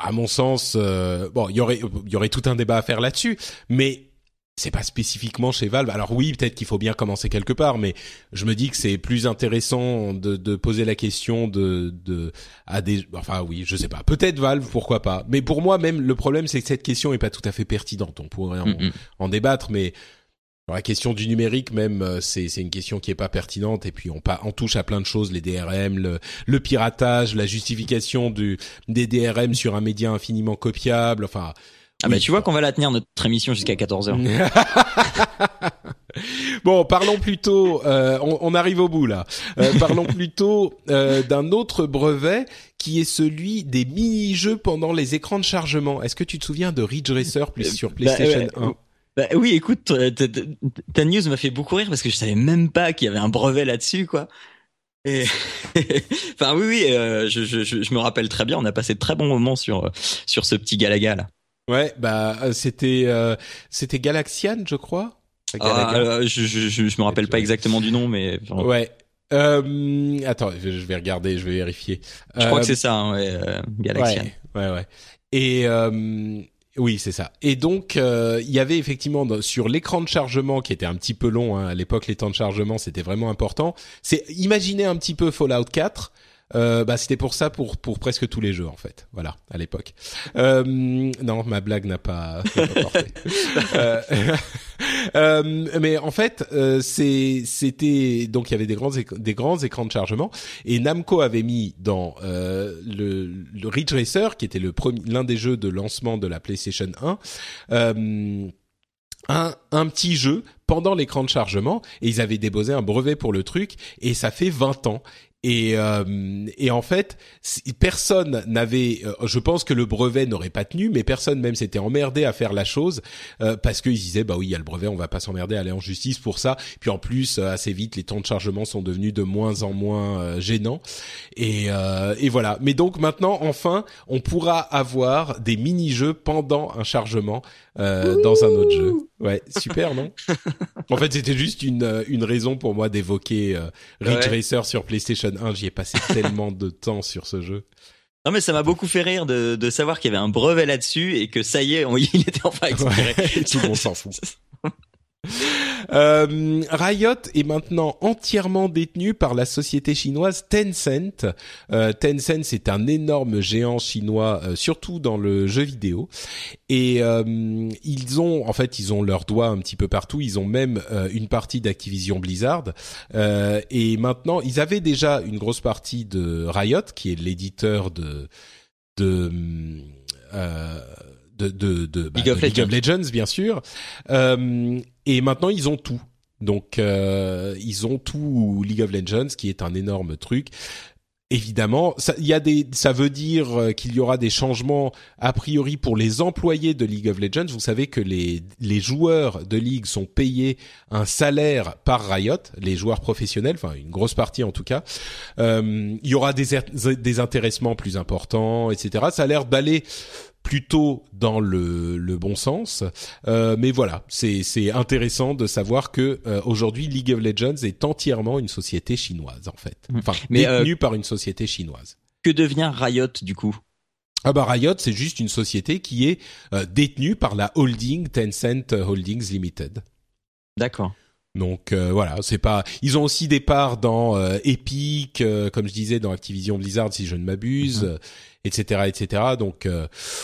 À mon sens, bon, il y aurait il y aurait tout un débat à faire là-dessus, mais c'est pas spécifiquement chez Valve. Alors oui, peut-être qu'il faut bien commencer quelque part, mais je me dis que c'est plus intéressant de, de, poser la question de, de à des. Enfin oui, je sais pas. Peut-être Valve, pourquoi pas. Mais pour moi, même le problème, c'est que cette question est pas tout à fait pertinente. On pourrait en, en débattre, mais la question du numérique, même, euh, c'est c'est une question qui est pas pertinente. Et puis on, on touche à plein de choses, les DRM, le, le piratage, la justification du des DRM sur un média infiniment copiable. Enfin ah bah tu vois qu'on va la tenir notre émission jusqu'à 14h. <laughs> bon, parlons plutôt, euh, on, arrive au bout là. Euh, parlons <laughs> plutôt euh, d'un autre brevet qui est celui des mini-jeux pendant les écrans de chargement. Est-ce que tu te souviens de Ridge Racer plus sur bah, PlayStation 1 bah, oui, écoute, ta news m'a fait beaucoup rire parce que je savais même pas qu'il y avait un brevet là-dessus, quoi. Et <laughs> enfin oui, oui, je, je, je, me rappelle très bien. On a passé de très bons moments sur sur ce petit galaga là. Ouais, bah euh, c'était euh, c'était Galaxian, je crois. Ah, euh, je, je, je, me rappelle pas exactement du nom, mais ouais. Euh, attends, je vais regarder, je vais vérifier. Je crois que c'est ça, hein, ouais, Galaxian. Ouais, ouais, Et oui, c'est ça. Et donc, il y avait effectivement sur l'écran de chargement qui était un petit peu long hein, à l'époque, les temps de chargement c'était vraiment important. C'est imaginez un petit peu Fallout 4 euh, bah c'était pour ça pour pour presque tous les jeux en fait. Voilà, à l'époque. Euh, non, ma blague n'a pas, pas porté. <laughs> euh, <laughs> euh, mais en fait, euh, c'est c'était donc il y avait des grands des grands écrans de chargement et Namco avait mis dans euh, le, le Ridge Racer qui était le premier l'un des jeux de lancement de la PlayStation 1 un, un petit jeu pendant l'écran de chargement et ils avaient déposé un brevet pour le truc et ça fait 20 ans et, euh, et en fait, personne n'avait, euh, je pense que le brevet n'aurait pas tenu, mais personne même s'était emmerdé à faire la chose euh, parce qu'ils disaient bah oui, il y a le brevet, on va pas s'emmerder à aller en justice pour ça. Puis en plus, assez vite, les temps de chargement sont devenus de moins en moins gênants. Et, et voilà. Mais donc maintenant, enfin, on pourra avoir des mini-jeux pendant un chargement dans un autre jeu. Ouais, super, non? En fait, c'était juste une une raison pour moi d'évoquer Ridge Racer sur PlayStation j'y ai passé <laughs> tellement de temps sur ce jeu. Non mais ça m'a beaucoup fait rire de, de savoir qu'il y avait un brevet là-dessus et que ça y est, <laughs> il était enfin expiré. tout le monde s'en fout. <laughs> Euh, Riot est maintenant entièrement détenu par la société chinoise Tencent. Euh, Tencent, c'est un énorme géant chinois, euh, surtout dans le jeu vidéo. Et ils ont, en fait, ils ont leurs doigts un petit peu partout. Ils ont même une partie d'Activision Blizzard. et maintenant, ils avaient déjà une grosse partie de Riot, qui est l'éditeur de de de, de, de, bah, League, of, League of, Legends, bien sûr. Euh, et maintenant, ils ont tout. Donc, euh, ils ont tout League of Legends, qui est un énorme truc. Évidemment, ça, y a des, ça veut dire euh, qu'il y aura des changements a priori pour les employés de League of Legends. Vous savez que les, les joueurs de League sont payés un salaire par Riot, les joueurs professionnels, enfin une grosse partie en tout cas. Euh, il y aura des, des intéressements plus importants, etc. Ça a l'air d'aller plutôt dans le, le bon sens. Euh, mais voilà, c'est intéressant de savoir que euh, aujourd'hui League of Legends est entièrement une société chinoise en fait, mmh. enfin mais euh, détenue par une société chinoise. Que devient Riot du coup? Ah bah Riot, c'est juste une société qui est euh, détenue par la holding Tencent Holdings Limited. D'accord. Donc euh, voilà, c'est pas. Ils ont aussi des parts dans euh, Epic, euh, comme je disais, dans Activision Blizzard, si je ne m'abuse, etc., mhm. etc. Donc,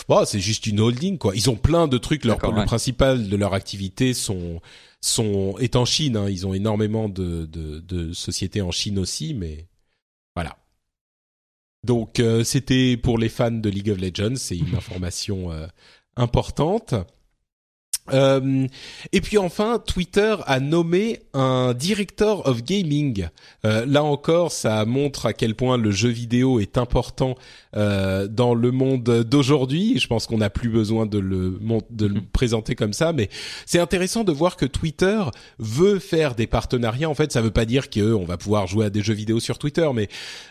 bon, c'est juste une holding, quoi. Ils ont plein de trucs. Leur le principal de leur activité sont sont est en Chine. Hein. Ils ont énormément de, de, de sociétés en Chine aussi, mais Voilà. Donc euh, c'était pour les fans de League of Legends, c'est une <laughs> information euh, importante. Euh, et puis enfin, Twitter a nommé un director of gaming. Euh, là encore, ça montre à quel point le jeu vidéo est important euh, dans le monde d'aujourd'hui. Je pense qu'on n'a plus besoin de le, de le présenter comme ça, mais c'est intéressant de voir que Twitter veut faire des partenariats. En fait, ça veut pas dire qu'on va pouvoir jouer à des jeux vidéo sur Twitter, mais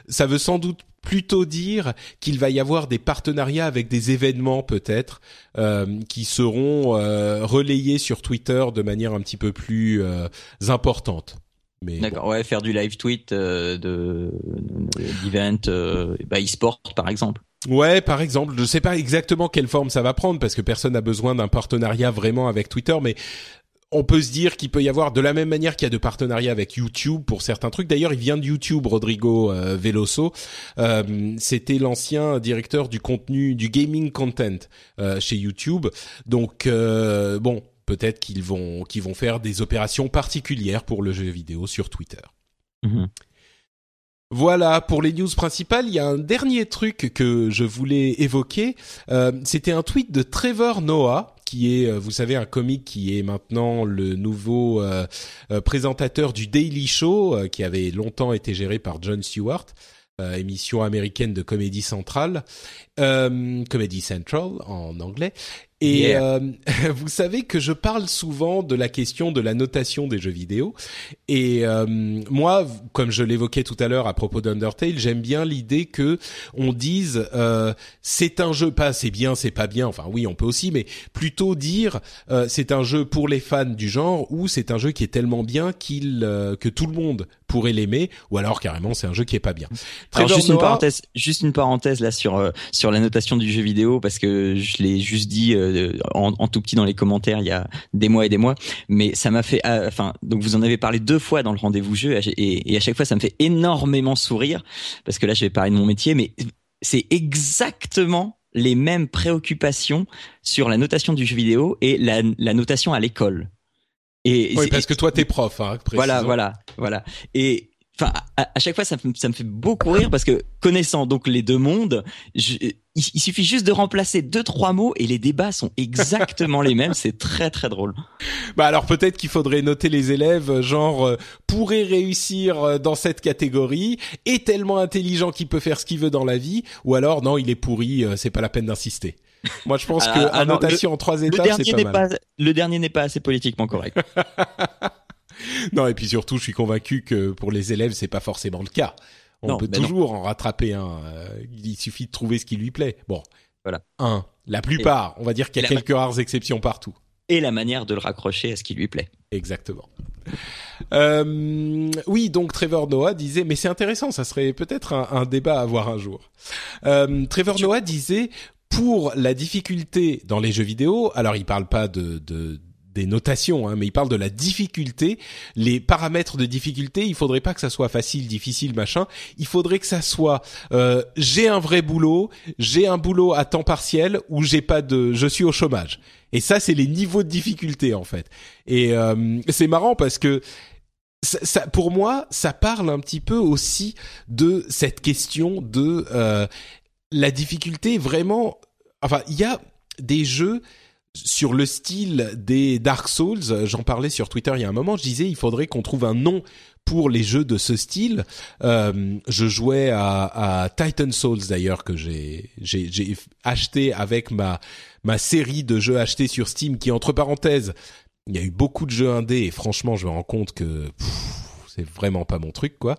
ça veut sans doute plutôt dire qu'il va y avoir des partenariats avec des événements peut-être euh, qui seront euh, relayés sur Twitter de manière un petit peu plus euh, importante. D'accord, ouais, faire du live tweet euh, de d'event euh, bah, e-sport par exemple. Ouais, par exemple, je sais pas exactement quelle forme ça va prendre parce que personne n'a besoin d'un partenariat vraiment avec Twitter, mais on peut se dire qu'il peut y avoir de la même manière qu'il y a de partenariats avec YouTube pour certains trucs. D'ailleurs, il vient de YouTube, Rodrigo euh, Veloso. Euh, C'était l'ancien directeur du contenu, du gaming content euh, chez YouTube. Donc bon, peut-être qu'ils vont qu'ils vont faire des opérations particulières pour le jeu vidéo sur Twitter. Mm-hmm. Voilà pour les news principales. Il y a un dernier truc que je voulais évoquer. C'était un tweet de Trevor Noah qui est, euh, vous savez, un comique qui est maintenant le nouveau euh, euh, présentateur du Daily Show, qui avait longtemps été géré par Jon Stewart. émission américaine de comédie centrale, euh, Comedy Central en anglais, et Yeah. euh, <laughs> vous savez que je parle souvent de la question de la notation des jeux vidéo. Et euh, moi, comme je l'évoquais tout à l'heure à propos d'Undertale, j'aime bien l'idée que on dise euh, c'est un jeu pas c'est bien, c'est pas bien. Enfin oui, on peut aussi, mais plutôt dire euh, c'est un jeu pour les fans du genre ou c'est un jeu qui est tellement bien qu'il euh, que tout le monde pourrait l'aimer, ou alors carrément c'est un jeu qui est pas bien. Alors juste une parenthèse, juste une parenthèse là sur euh, sur la notation du jeu vidéo parce que je l'ai juste dit euh, en, en tout petit dans les commentaires il y a des mois et des mois, mais ça m'a fait, euh, enfin donc vous en avez parlé deux fois dans le rendez-vous jeu et, et à chaque fois ça me fait énormément sourire parce que là je vais parler de mon métier, mais c'est exactement les mêmes préoccupations sur la notation du jeu vidéo et la, la notation à l'école. Et Oui, parce que toi t'es prof, hein, voilà, précisons. voilà, voilà. Et enfin, à, à chaque fois, ça me, ça me fait beaucoup rire parce que connaissant donc les deux mondes, je- il, il suffit juste de remplacer deux trois mots et les débats sont exactement les mêmes. C'est très très drôle. Bah alors peut-être qu'il faudrait noter les élèves euh, genre euh, pourrait réussir euh, dans cette catégorie, est tellement intelligent qu'il peut faire ce qu'il veut dans la vie, ou alors non il est pourri, euh, c'est pas la peine d'insister. Moi je pense Ah, que ah non, annotation en trois étapes c'est pas mal. pas le dernier n'est pas assez politiquement correct. <laughs> Non et puis surtout je suis convaincu que pour les élèves c'est pas forcément le cas. On Non, peut non. toujours en rattraper un. euh, il suffit de trouver ce qui lui plaît. Bon. Voilà. Un. La plupart. on va dire qu'il y a quelques rares exceptions partout. Et la manière de le raccrocher à ce qui lui plaît. Exactement. Euh, oui, donc Trevor Noah disait, mais c'est intéressant, ça serait peut-être un, un débat à avoir un jour. Euh, Trevor Noah disait, pour la difficulté dans les jeux vidéo, alors il parle pas de, de des notations, hein, mais il parle de la difficulté, les paramètres de difficulté. Il faudrait pas que ça soit facile, difficile, machin. Il faudrait que ça soit euh, j'ai un vrai boulot, j'ai un boulot à temps partiel ou j'ai pas de, je suis au chômage. Et ça, c'est les niveaux de difficulté en fait. Et euh, c'est marrant parce que ça, ça- pour moi, ça parle un petit peu aussi de cette question de euh, la difficulté vraiment. Enfin, il y a des jeux sur le style des Dark Souls. J'en parlais sur Twitter il y a un moment. Je disais il faudrait qu'on trouve un nom pour les jeux de ce style. Euh, je jouais à, Titan Souls d'ailleurs que j'ai acheté avec ma ma série de jeux achetés sur Steam qui entre parenthèses il y a eu beaucoup de jeux indés et franchement je me rends compte que c'est vraiment pas mon truc quoi.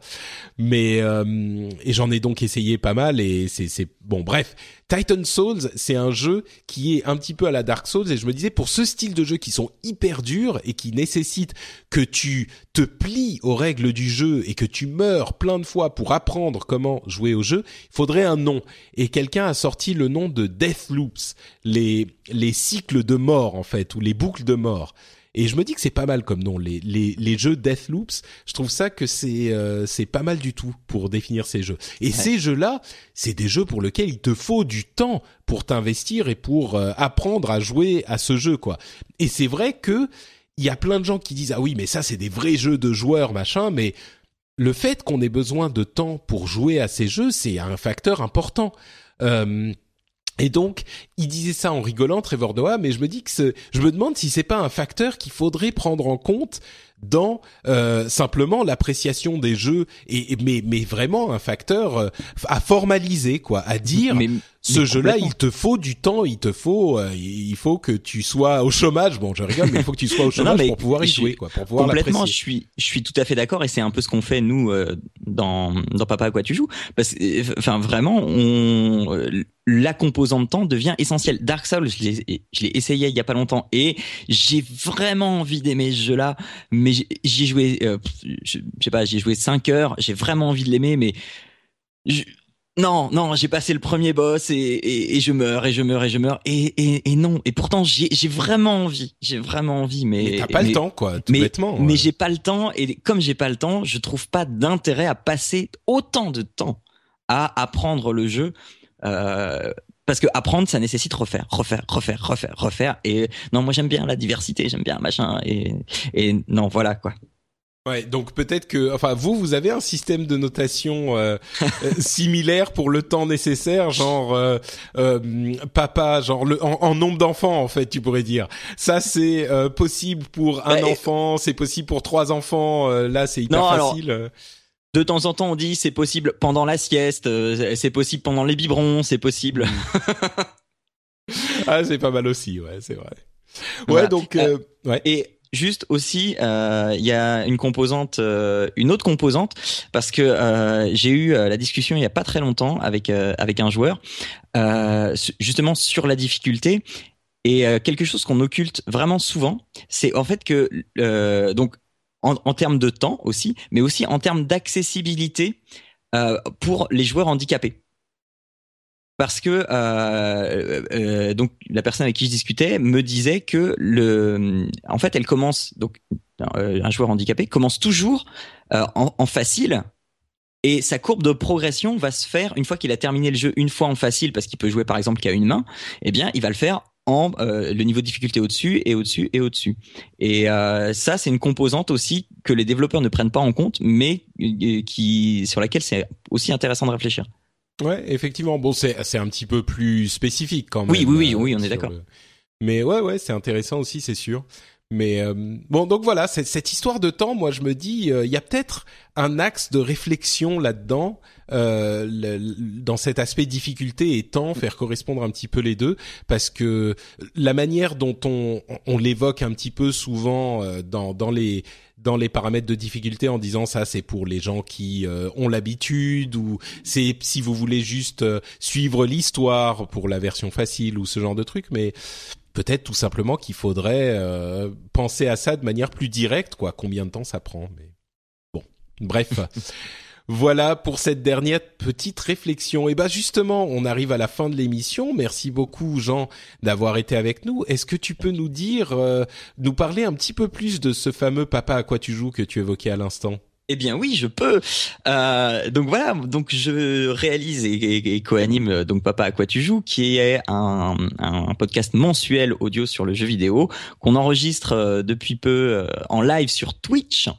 Mais euh, et j'en ai donc essayé pas mal et c'est bon bref. Titan Souls c'est un jeu qui est un petit peu à la Dark Souls et je me disais pour ce style de jeu qui sont hyper durs et qui nécessitent que tu te plies aux règles du jeu et que tu meurs plein de fois pour apprendre comment jouer au jeu il faudrait un nom. Et quelqu'un a sorti le nom de Death Loops les les cycles de mort en fait ou les boucles de mort et je me dis que c'est pas mal comme nom les les les jeux Deathloops. Je trouve ça que c'est euh, c'est pas mal du tout pour définir ces jeux. Et ces jeux-là, c'est des jeux pour lesquels il te faut du temps pour t'investir et pour euh, apprendre à jouer à ce jeu quoi. Et c'est vrai que il y a plein de gens qui disent ah oui mais ça c'est des vrais jeux de joueurs machin mais le fait qu'on ait besoin de temps pour jouer à ces jeux, c'est un facteur important. Euh, et donc, il disait ça en rigolant, Trevor Noah, mais je me dis que je me demande si c'est pas un facteur qu'il faudrait prendre en compte dans euh, simplement l'appréciation des jeux et, mais mais vraiment un facteur euh, à formaliser quoi à dire ce jeu-là il te faut du temps il te faut euh, il faut que tu sois au chômage. Bon je rigole mais il faut que tu sois au chômage pour pouvoir y jouer quoi pour pouvoir complètement je suis je suis tout à fait d'accord et c'est un peu ce qu'on fait nous dans dans Papa à quoi tu joues. Parce enfin vraiment on la composante temps devient essentielle. Dark Souls, je l'ai, je l'ai essayé il y a pas longtemps et j'ai vraiment envie d'aimer ce jeu-là, mais j'y ai joué, euh, je, sais pas, j'ai joué 5 heures, j'ai vraiment envie de l'aimer, mais non, non, j'ai passé le premier boss et, et, je meurs et je meurs et je meurs et, et, non. Et pourtant, j'ai vraiment envie, j'ai vraiment envie, mais, mais t'as pas le temps, quoi, tout mais, bêtement. Mais j'ai pas le temps et comme j'ai pas le temps, je trouve pas d'intérêt à passer autant de temps à apprendre le jeu. Euh, parce que apprendre ça nécessite refaire refaire refaire refaire refaire et non moi j'aime bien la diversité j'aime bien machin et et non voilà quoi Ouais, donc peut-être que, enfin, vous, vous avez un système de notation euh, euh, <laughs> similaire pour le temps nécessaire, genre euh, papa, genre le, en, nombre d'enfants, en fait, tu pourrais dire. Ça, c'est possible pour un bah, enfant, c'est possible pour trois enfants. là, c'est hyper facile de temps en temps, on dit c'est possible pendant la sieste, euh, c'est possible pendant les biberons, c'est possible. <laughs> ah, c'est pas mal aussi, ouais, c'est vrai. Ouais, donc euh, ouais. Et juste aussi, euh, il y a une composante, une autre composante, parce que j'ai eu la discussion il y a pas très longtemps avec avec un joueur, justement sur la difficulté. Et quelque chose qu'on occulte vraiment souvent, c'est en fait que donc en, termes de temps aussi, mais aussi en termes d'accessibilité euh, pour les joueurs handicapés. Parce que euh, euh, donc la personne avec qui je discutais me disait que le, en fait, elle commence donc un joueur handicapé commence toujours en, en facile et sa courbe de progression va se faire une fois qu'il a terminé le jeu une fois en facile parce qu'il peut jouer par exemple qu'à une main. Eh bien, il va le faire en euh, le niveau de difficulté au-dessus et au-dessus et au-dessus. Et euh, ça, c'est une composante aussi que les développeurs ne prennent pas en compte, mais euh, qui sur laquelle c'est aussi intéressant de réfléchir. Ouais, effectivement. Bon, c'est c'est un petit peu plus spécifique quand même. Oui, oui, oui, oui, on est d'accord. Mais ouais, ouais, c'est intéressant aussi, c'est sûr. Mais euh, bon, donc voilà, cette histoire de temps, moi je me dis, euh, il y a peut-être un axe de réflexion là-dedans, euh, dans cet aspect difficulté et temps, faire correspondre un petit peu les deux, parce que la manière dont on, on l'évoque un petit peu souvent euh, dans, dans les dans les paramètres de difficulté en disant ça c'est pour les gens qui ont l'habitude ou c'est si vous voulez juste suivre l'histoire pour la version facile ou ce genre de truc mais peut-être tout simplement qu'il faudrait euh, penser à ça de manière plus directe, quoi. Combien de temps ça prend Mais bon, bref. <laughs> Voilà pour cette dernière petite réflexion. Et ben justement, on arrive à la fin de l'émission. Merci beaucoup Jean d'avoir été avec nous. Est-ce que tu peux nous dire, euh, nous parler un petit peu plus de ce fameux papa à quoi tu joues que tu évoquais à l'instant? Eh bien oui, je peux. Euh, donc voilà, donc je réalise et, et, co-anime euh, donc Papa à quoi tu joues, qui est un, podcast mensuel audio sur le jeu vidéo qu'on enregistre euh, depuis peu en live sur Twitch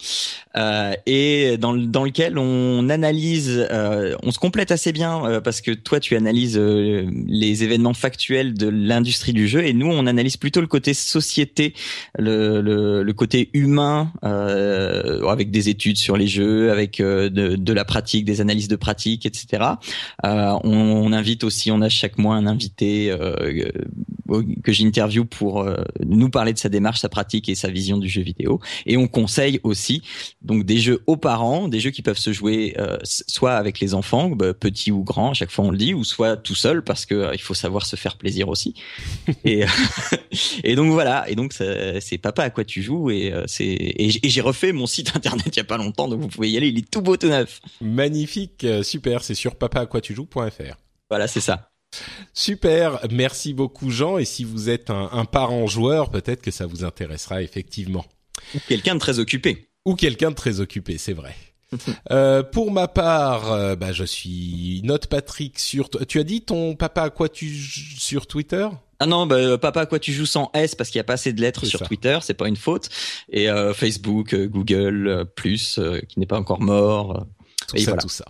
et dans, dans lequel on analyse, on se complète assez bien parce que toi tu analyses les événements factuels de l'industrie du jeu et nous on analyse plutôt le côté société, le, le, le côté humain avec des études sur les jeux, avec euh, de, de, la pratique, des analyses de pratique, etc. Euh, on, on, invite aussi, on a chaque mois un invité euh, que j'interview pour nous parler de sa démarche, sa pratique et sa vision du jeu vidéo. Et on conseille aussi donc des jeux aux parents, des jeux qui peuvent se jouer soit avec les enfants, bah, petits ou grands, à chaque fois on le dit, ou soit tout seul parce que il faut savoir se faire plaisir aussi. <laughs> et, <laughs> et donc voilà. Et donc c'est papa à quoi tu joues? Et c'est et j'ai refait mon site <laughs> internet il y a pas longtemps donc vous pouvez y aller, il est tout beau, tout neuf. Magnifique, euh, super, c'est sur papaquatujoues.fr. Voilà, c'est ça. Super, merci beaucoup Jean, et si vous êtes un, parent joueur, peut-être que ça vous intéressera effectivement. Ou quelqu'un de très occupé. Ou quelqu'un de très occupé, c'est vrai. <laughs> euh, pour ma part, euh, bah, je suis Note Patrick sur. Tu as dit ton papa à quoi tu sur Twitter? Ah non, bah, papa, quoi tu joues sans S parce qu'il n'y a pas assez de lettres sur ça. Twitter, c'est pas une faute. Et euh, Facebook, euh, Google, euh, plus, euh, qui n'est pas encore mort. euh, Tout et ça, voilà. tout ça.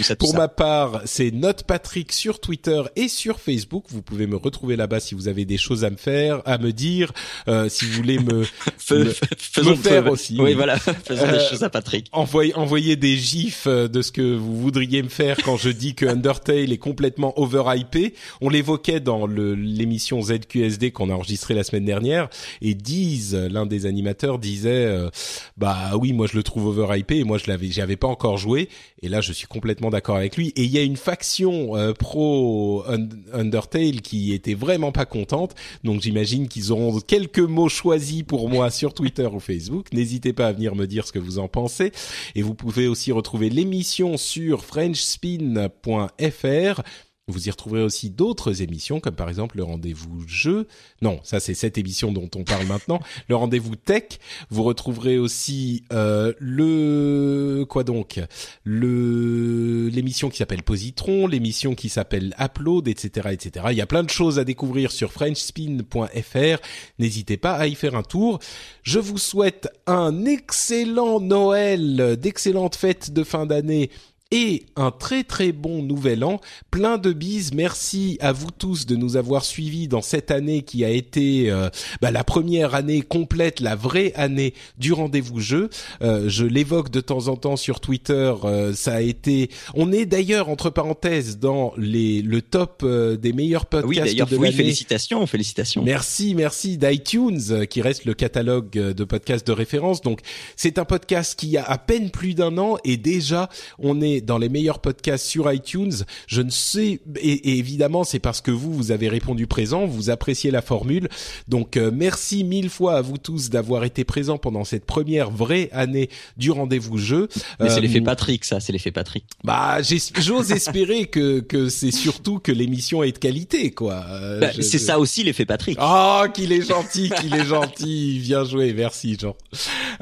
Ça, Pour ça. ma part, c'est Note Patrick sur Twitter et sur Facebook. Vous pouvez me retrouver là-bas si vous avez des choses à me faire, à me dire, euh, si vous voulez me <laughs> me- faire aussi, Oui, voilà, <laughs> faisons des Euh, choses à Patrick. envoyer envoyer des gifs euh, de ce que vous voudriez me faire quand je dis que Undertale est complètement overhypé. On l'évoquait dans l'émission ZQSD qu'on a enregistrée la semaine dernière et Diz, l'un des animateurs, disait euh, bah oui, moi je le trouve overhypé et moi je l'avais j'y avais pas encore joué et là je suis complètement d'accord avec lui et il y a une faction euh, pro Un- Undertale qui était vraiment pas contente. Donc j'imagine qu'ils auront quelques mots choisis pour moi sur Twitter ou Facebook. N'hésitez pas à venir me dire ce que vous en pensez. Et vous pouvez aussi retrouver l'émission sur frenchspin.fr. Vous y retrouverez aussi d'autres émissions, comme par exemple le rendez-vous jeu. Non, ça c'est cette émission dont on parle maintenant. <laughs> Le rendez-vous tech. Vous retrouverez aussi euh, le quoi donc? Le l'émission qui s'appelle Positron, l'émission qui s'appelle Upload, etc., etc. Il y a plein de choses à découvrir sur FrenchSpin.fr. N'hésitez pas à y faire un tour. Je vous souhaite un excellent Noël, d'excellentes fêtes de fin d'année et un très très bon nouvel an. Plein de bises. Merci à vous tous de nous avoir suivis dans cette année qui a été euh, bah, la première année complète, la vraie année du rendez-vous jeu. Euh, je l'évoque de temps en temps sur Twitter. euh, ça a été. On est d'ailleurs entre parenthèses dans les le top euh, des meilleurs Oui, podcasts d'ailleurs, de oui, l'année. félicitations, félicitations. Merci, merci d'iTunes euh, qui reste le catalogue euh, de podcasts de référence. Donc c'est un podcast qui a à peine plus d'un an et déjà on est dans les meilleurs podcasts sur iTunes. Je ne sais et, et évidemment c'est parce que vous vous avez répondu présent, vous appréciez la formule. Donc euh, merci mille fois à vous tous d'avoir été présents pendant cette première vraie année du rendez-vous jeu. Mais c'est Euh, l'effet Patrick, ça, c'est l'effet Patrick. Bah j'ose espérer que que c'est surtout que l'émission est de qualité quoi. Euh, Bah, c'est ça aussi l'effet Patrick. Ah, qu'il est gentil, qu'il est gentil. Bien joué, merci Jean.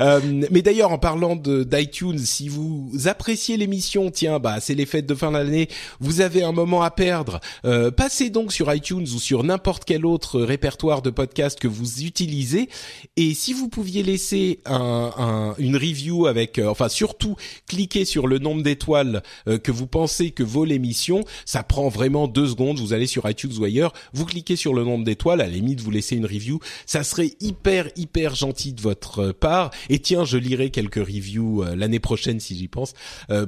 Euh, mais d'ailleurs, en parlant de d'iTunes, si vous appréciez l'émission, tiens, bah c'est les fêtes de fin d'année, vous avez un moment à perdre. Euh, passez donc sur iTunes ou sur n'importe quel autre répertoire de podcasts que vous utilisez. Et si vous pouviez laisser un, un- une review avec, euh, enfin surtout, cliquez sur le nombre d'étoiles euh, que vous pensez que vaut l'émission. Ça prend vraiment deux secondes. Vous allez sur iTunes ou ailleurs, vous cliquez sur le nombre d'étoiles. À la limite, vous laissez une review. Ça serait hyper hyper gentil de votre part. Et tiens, je lirai quelques reviews euh, l'année prochaine si j'y pense.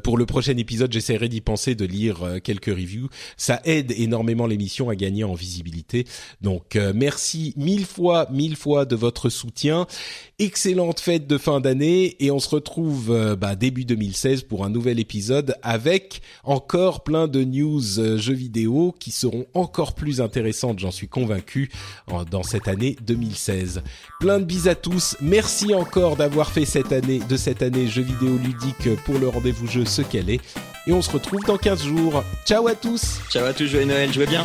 Pour le prochain épisode, j'essaierai d'y penser, de lire euh, quelques reviews. Ça aide énormément l'émission à gagner en visibilité. Donc euh, merci mille fois, mille fois de votre soutien. Excellente fête de fin d'année et on se retrouve euh, bah, début 2016 pour un nouvel épisode avec encore plein de news jeux vidéo qui seront encore plus intéressantes, j'en suis convaincu, dans cette année 2016. Plein de bises à tous. Merci encore d'avoir fait cette année de cette année jeux vidéo ludique pour le rendez-vous jeu ce qu'elle est et on se retrouve dans 15 jours. Ciao à tous. Ciao à tous, joyeux Noël, jouez bien.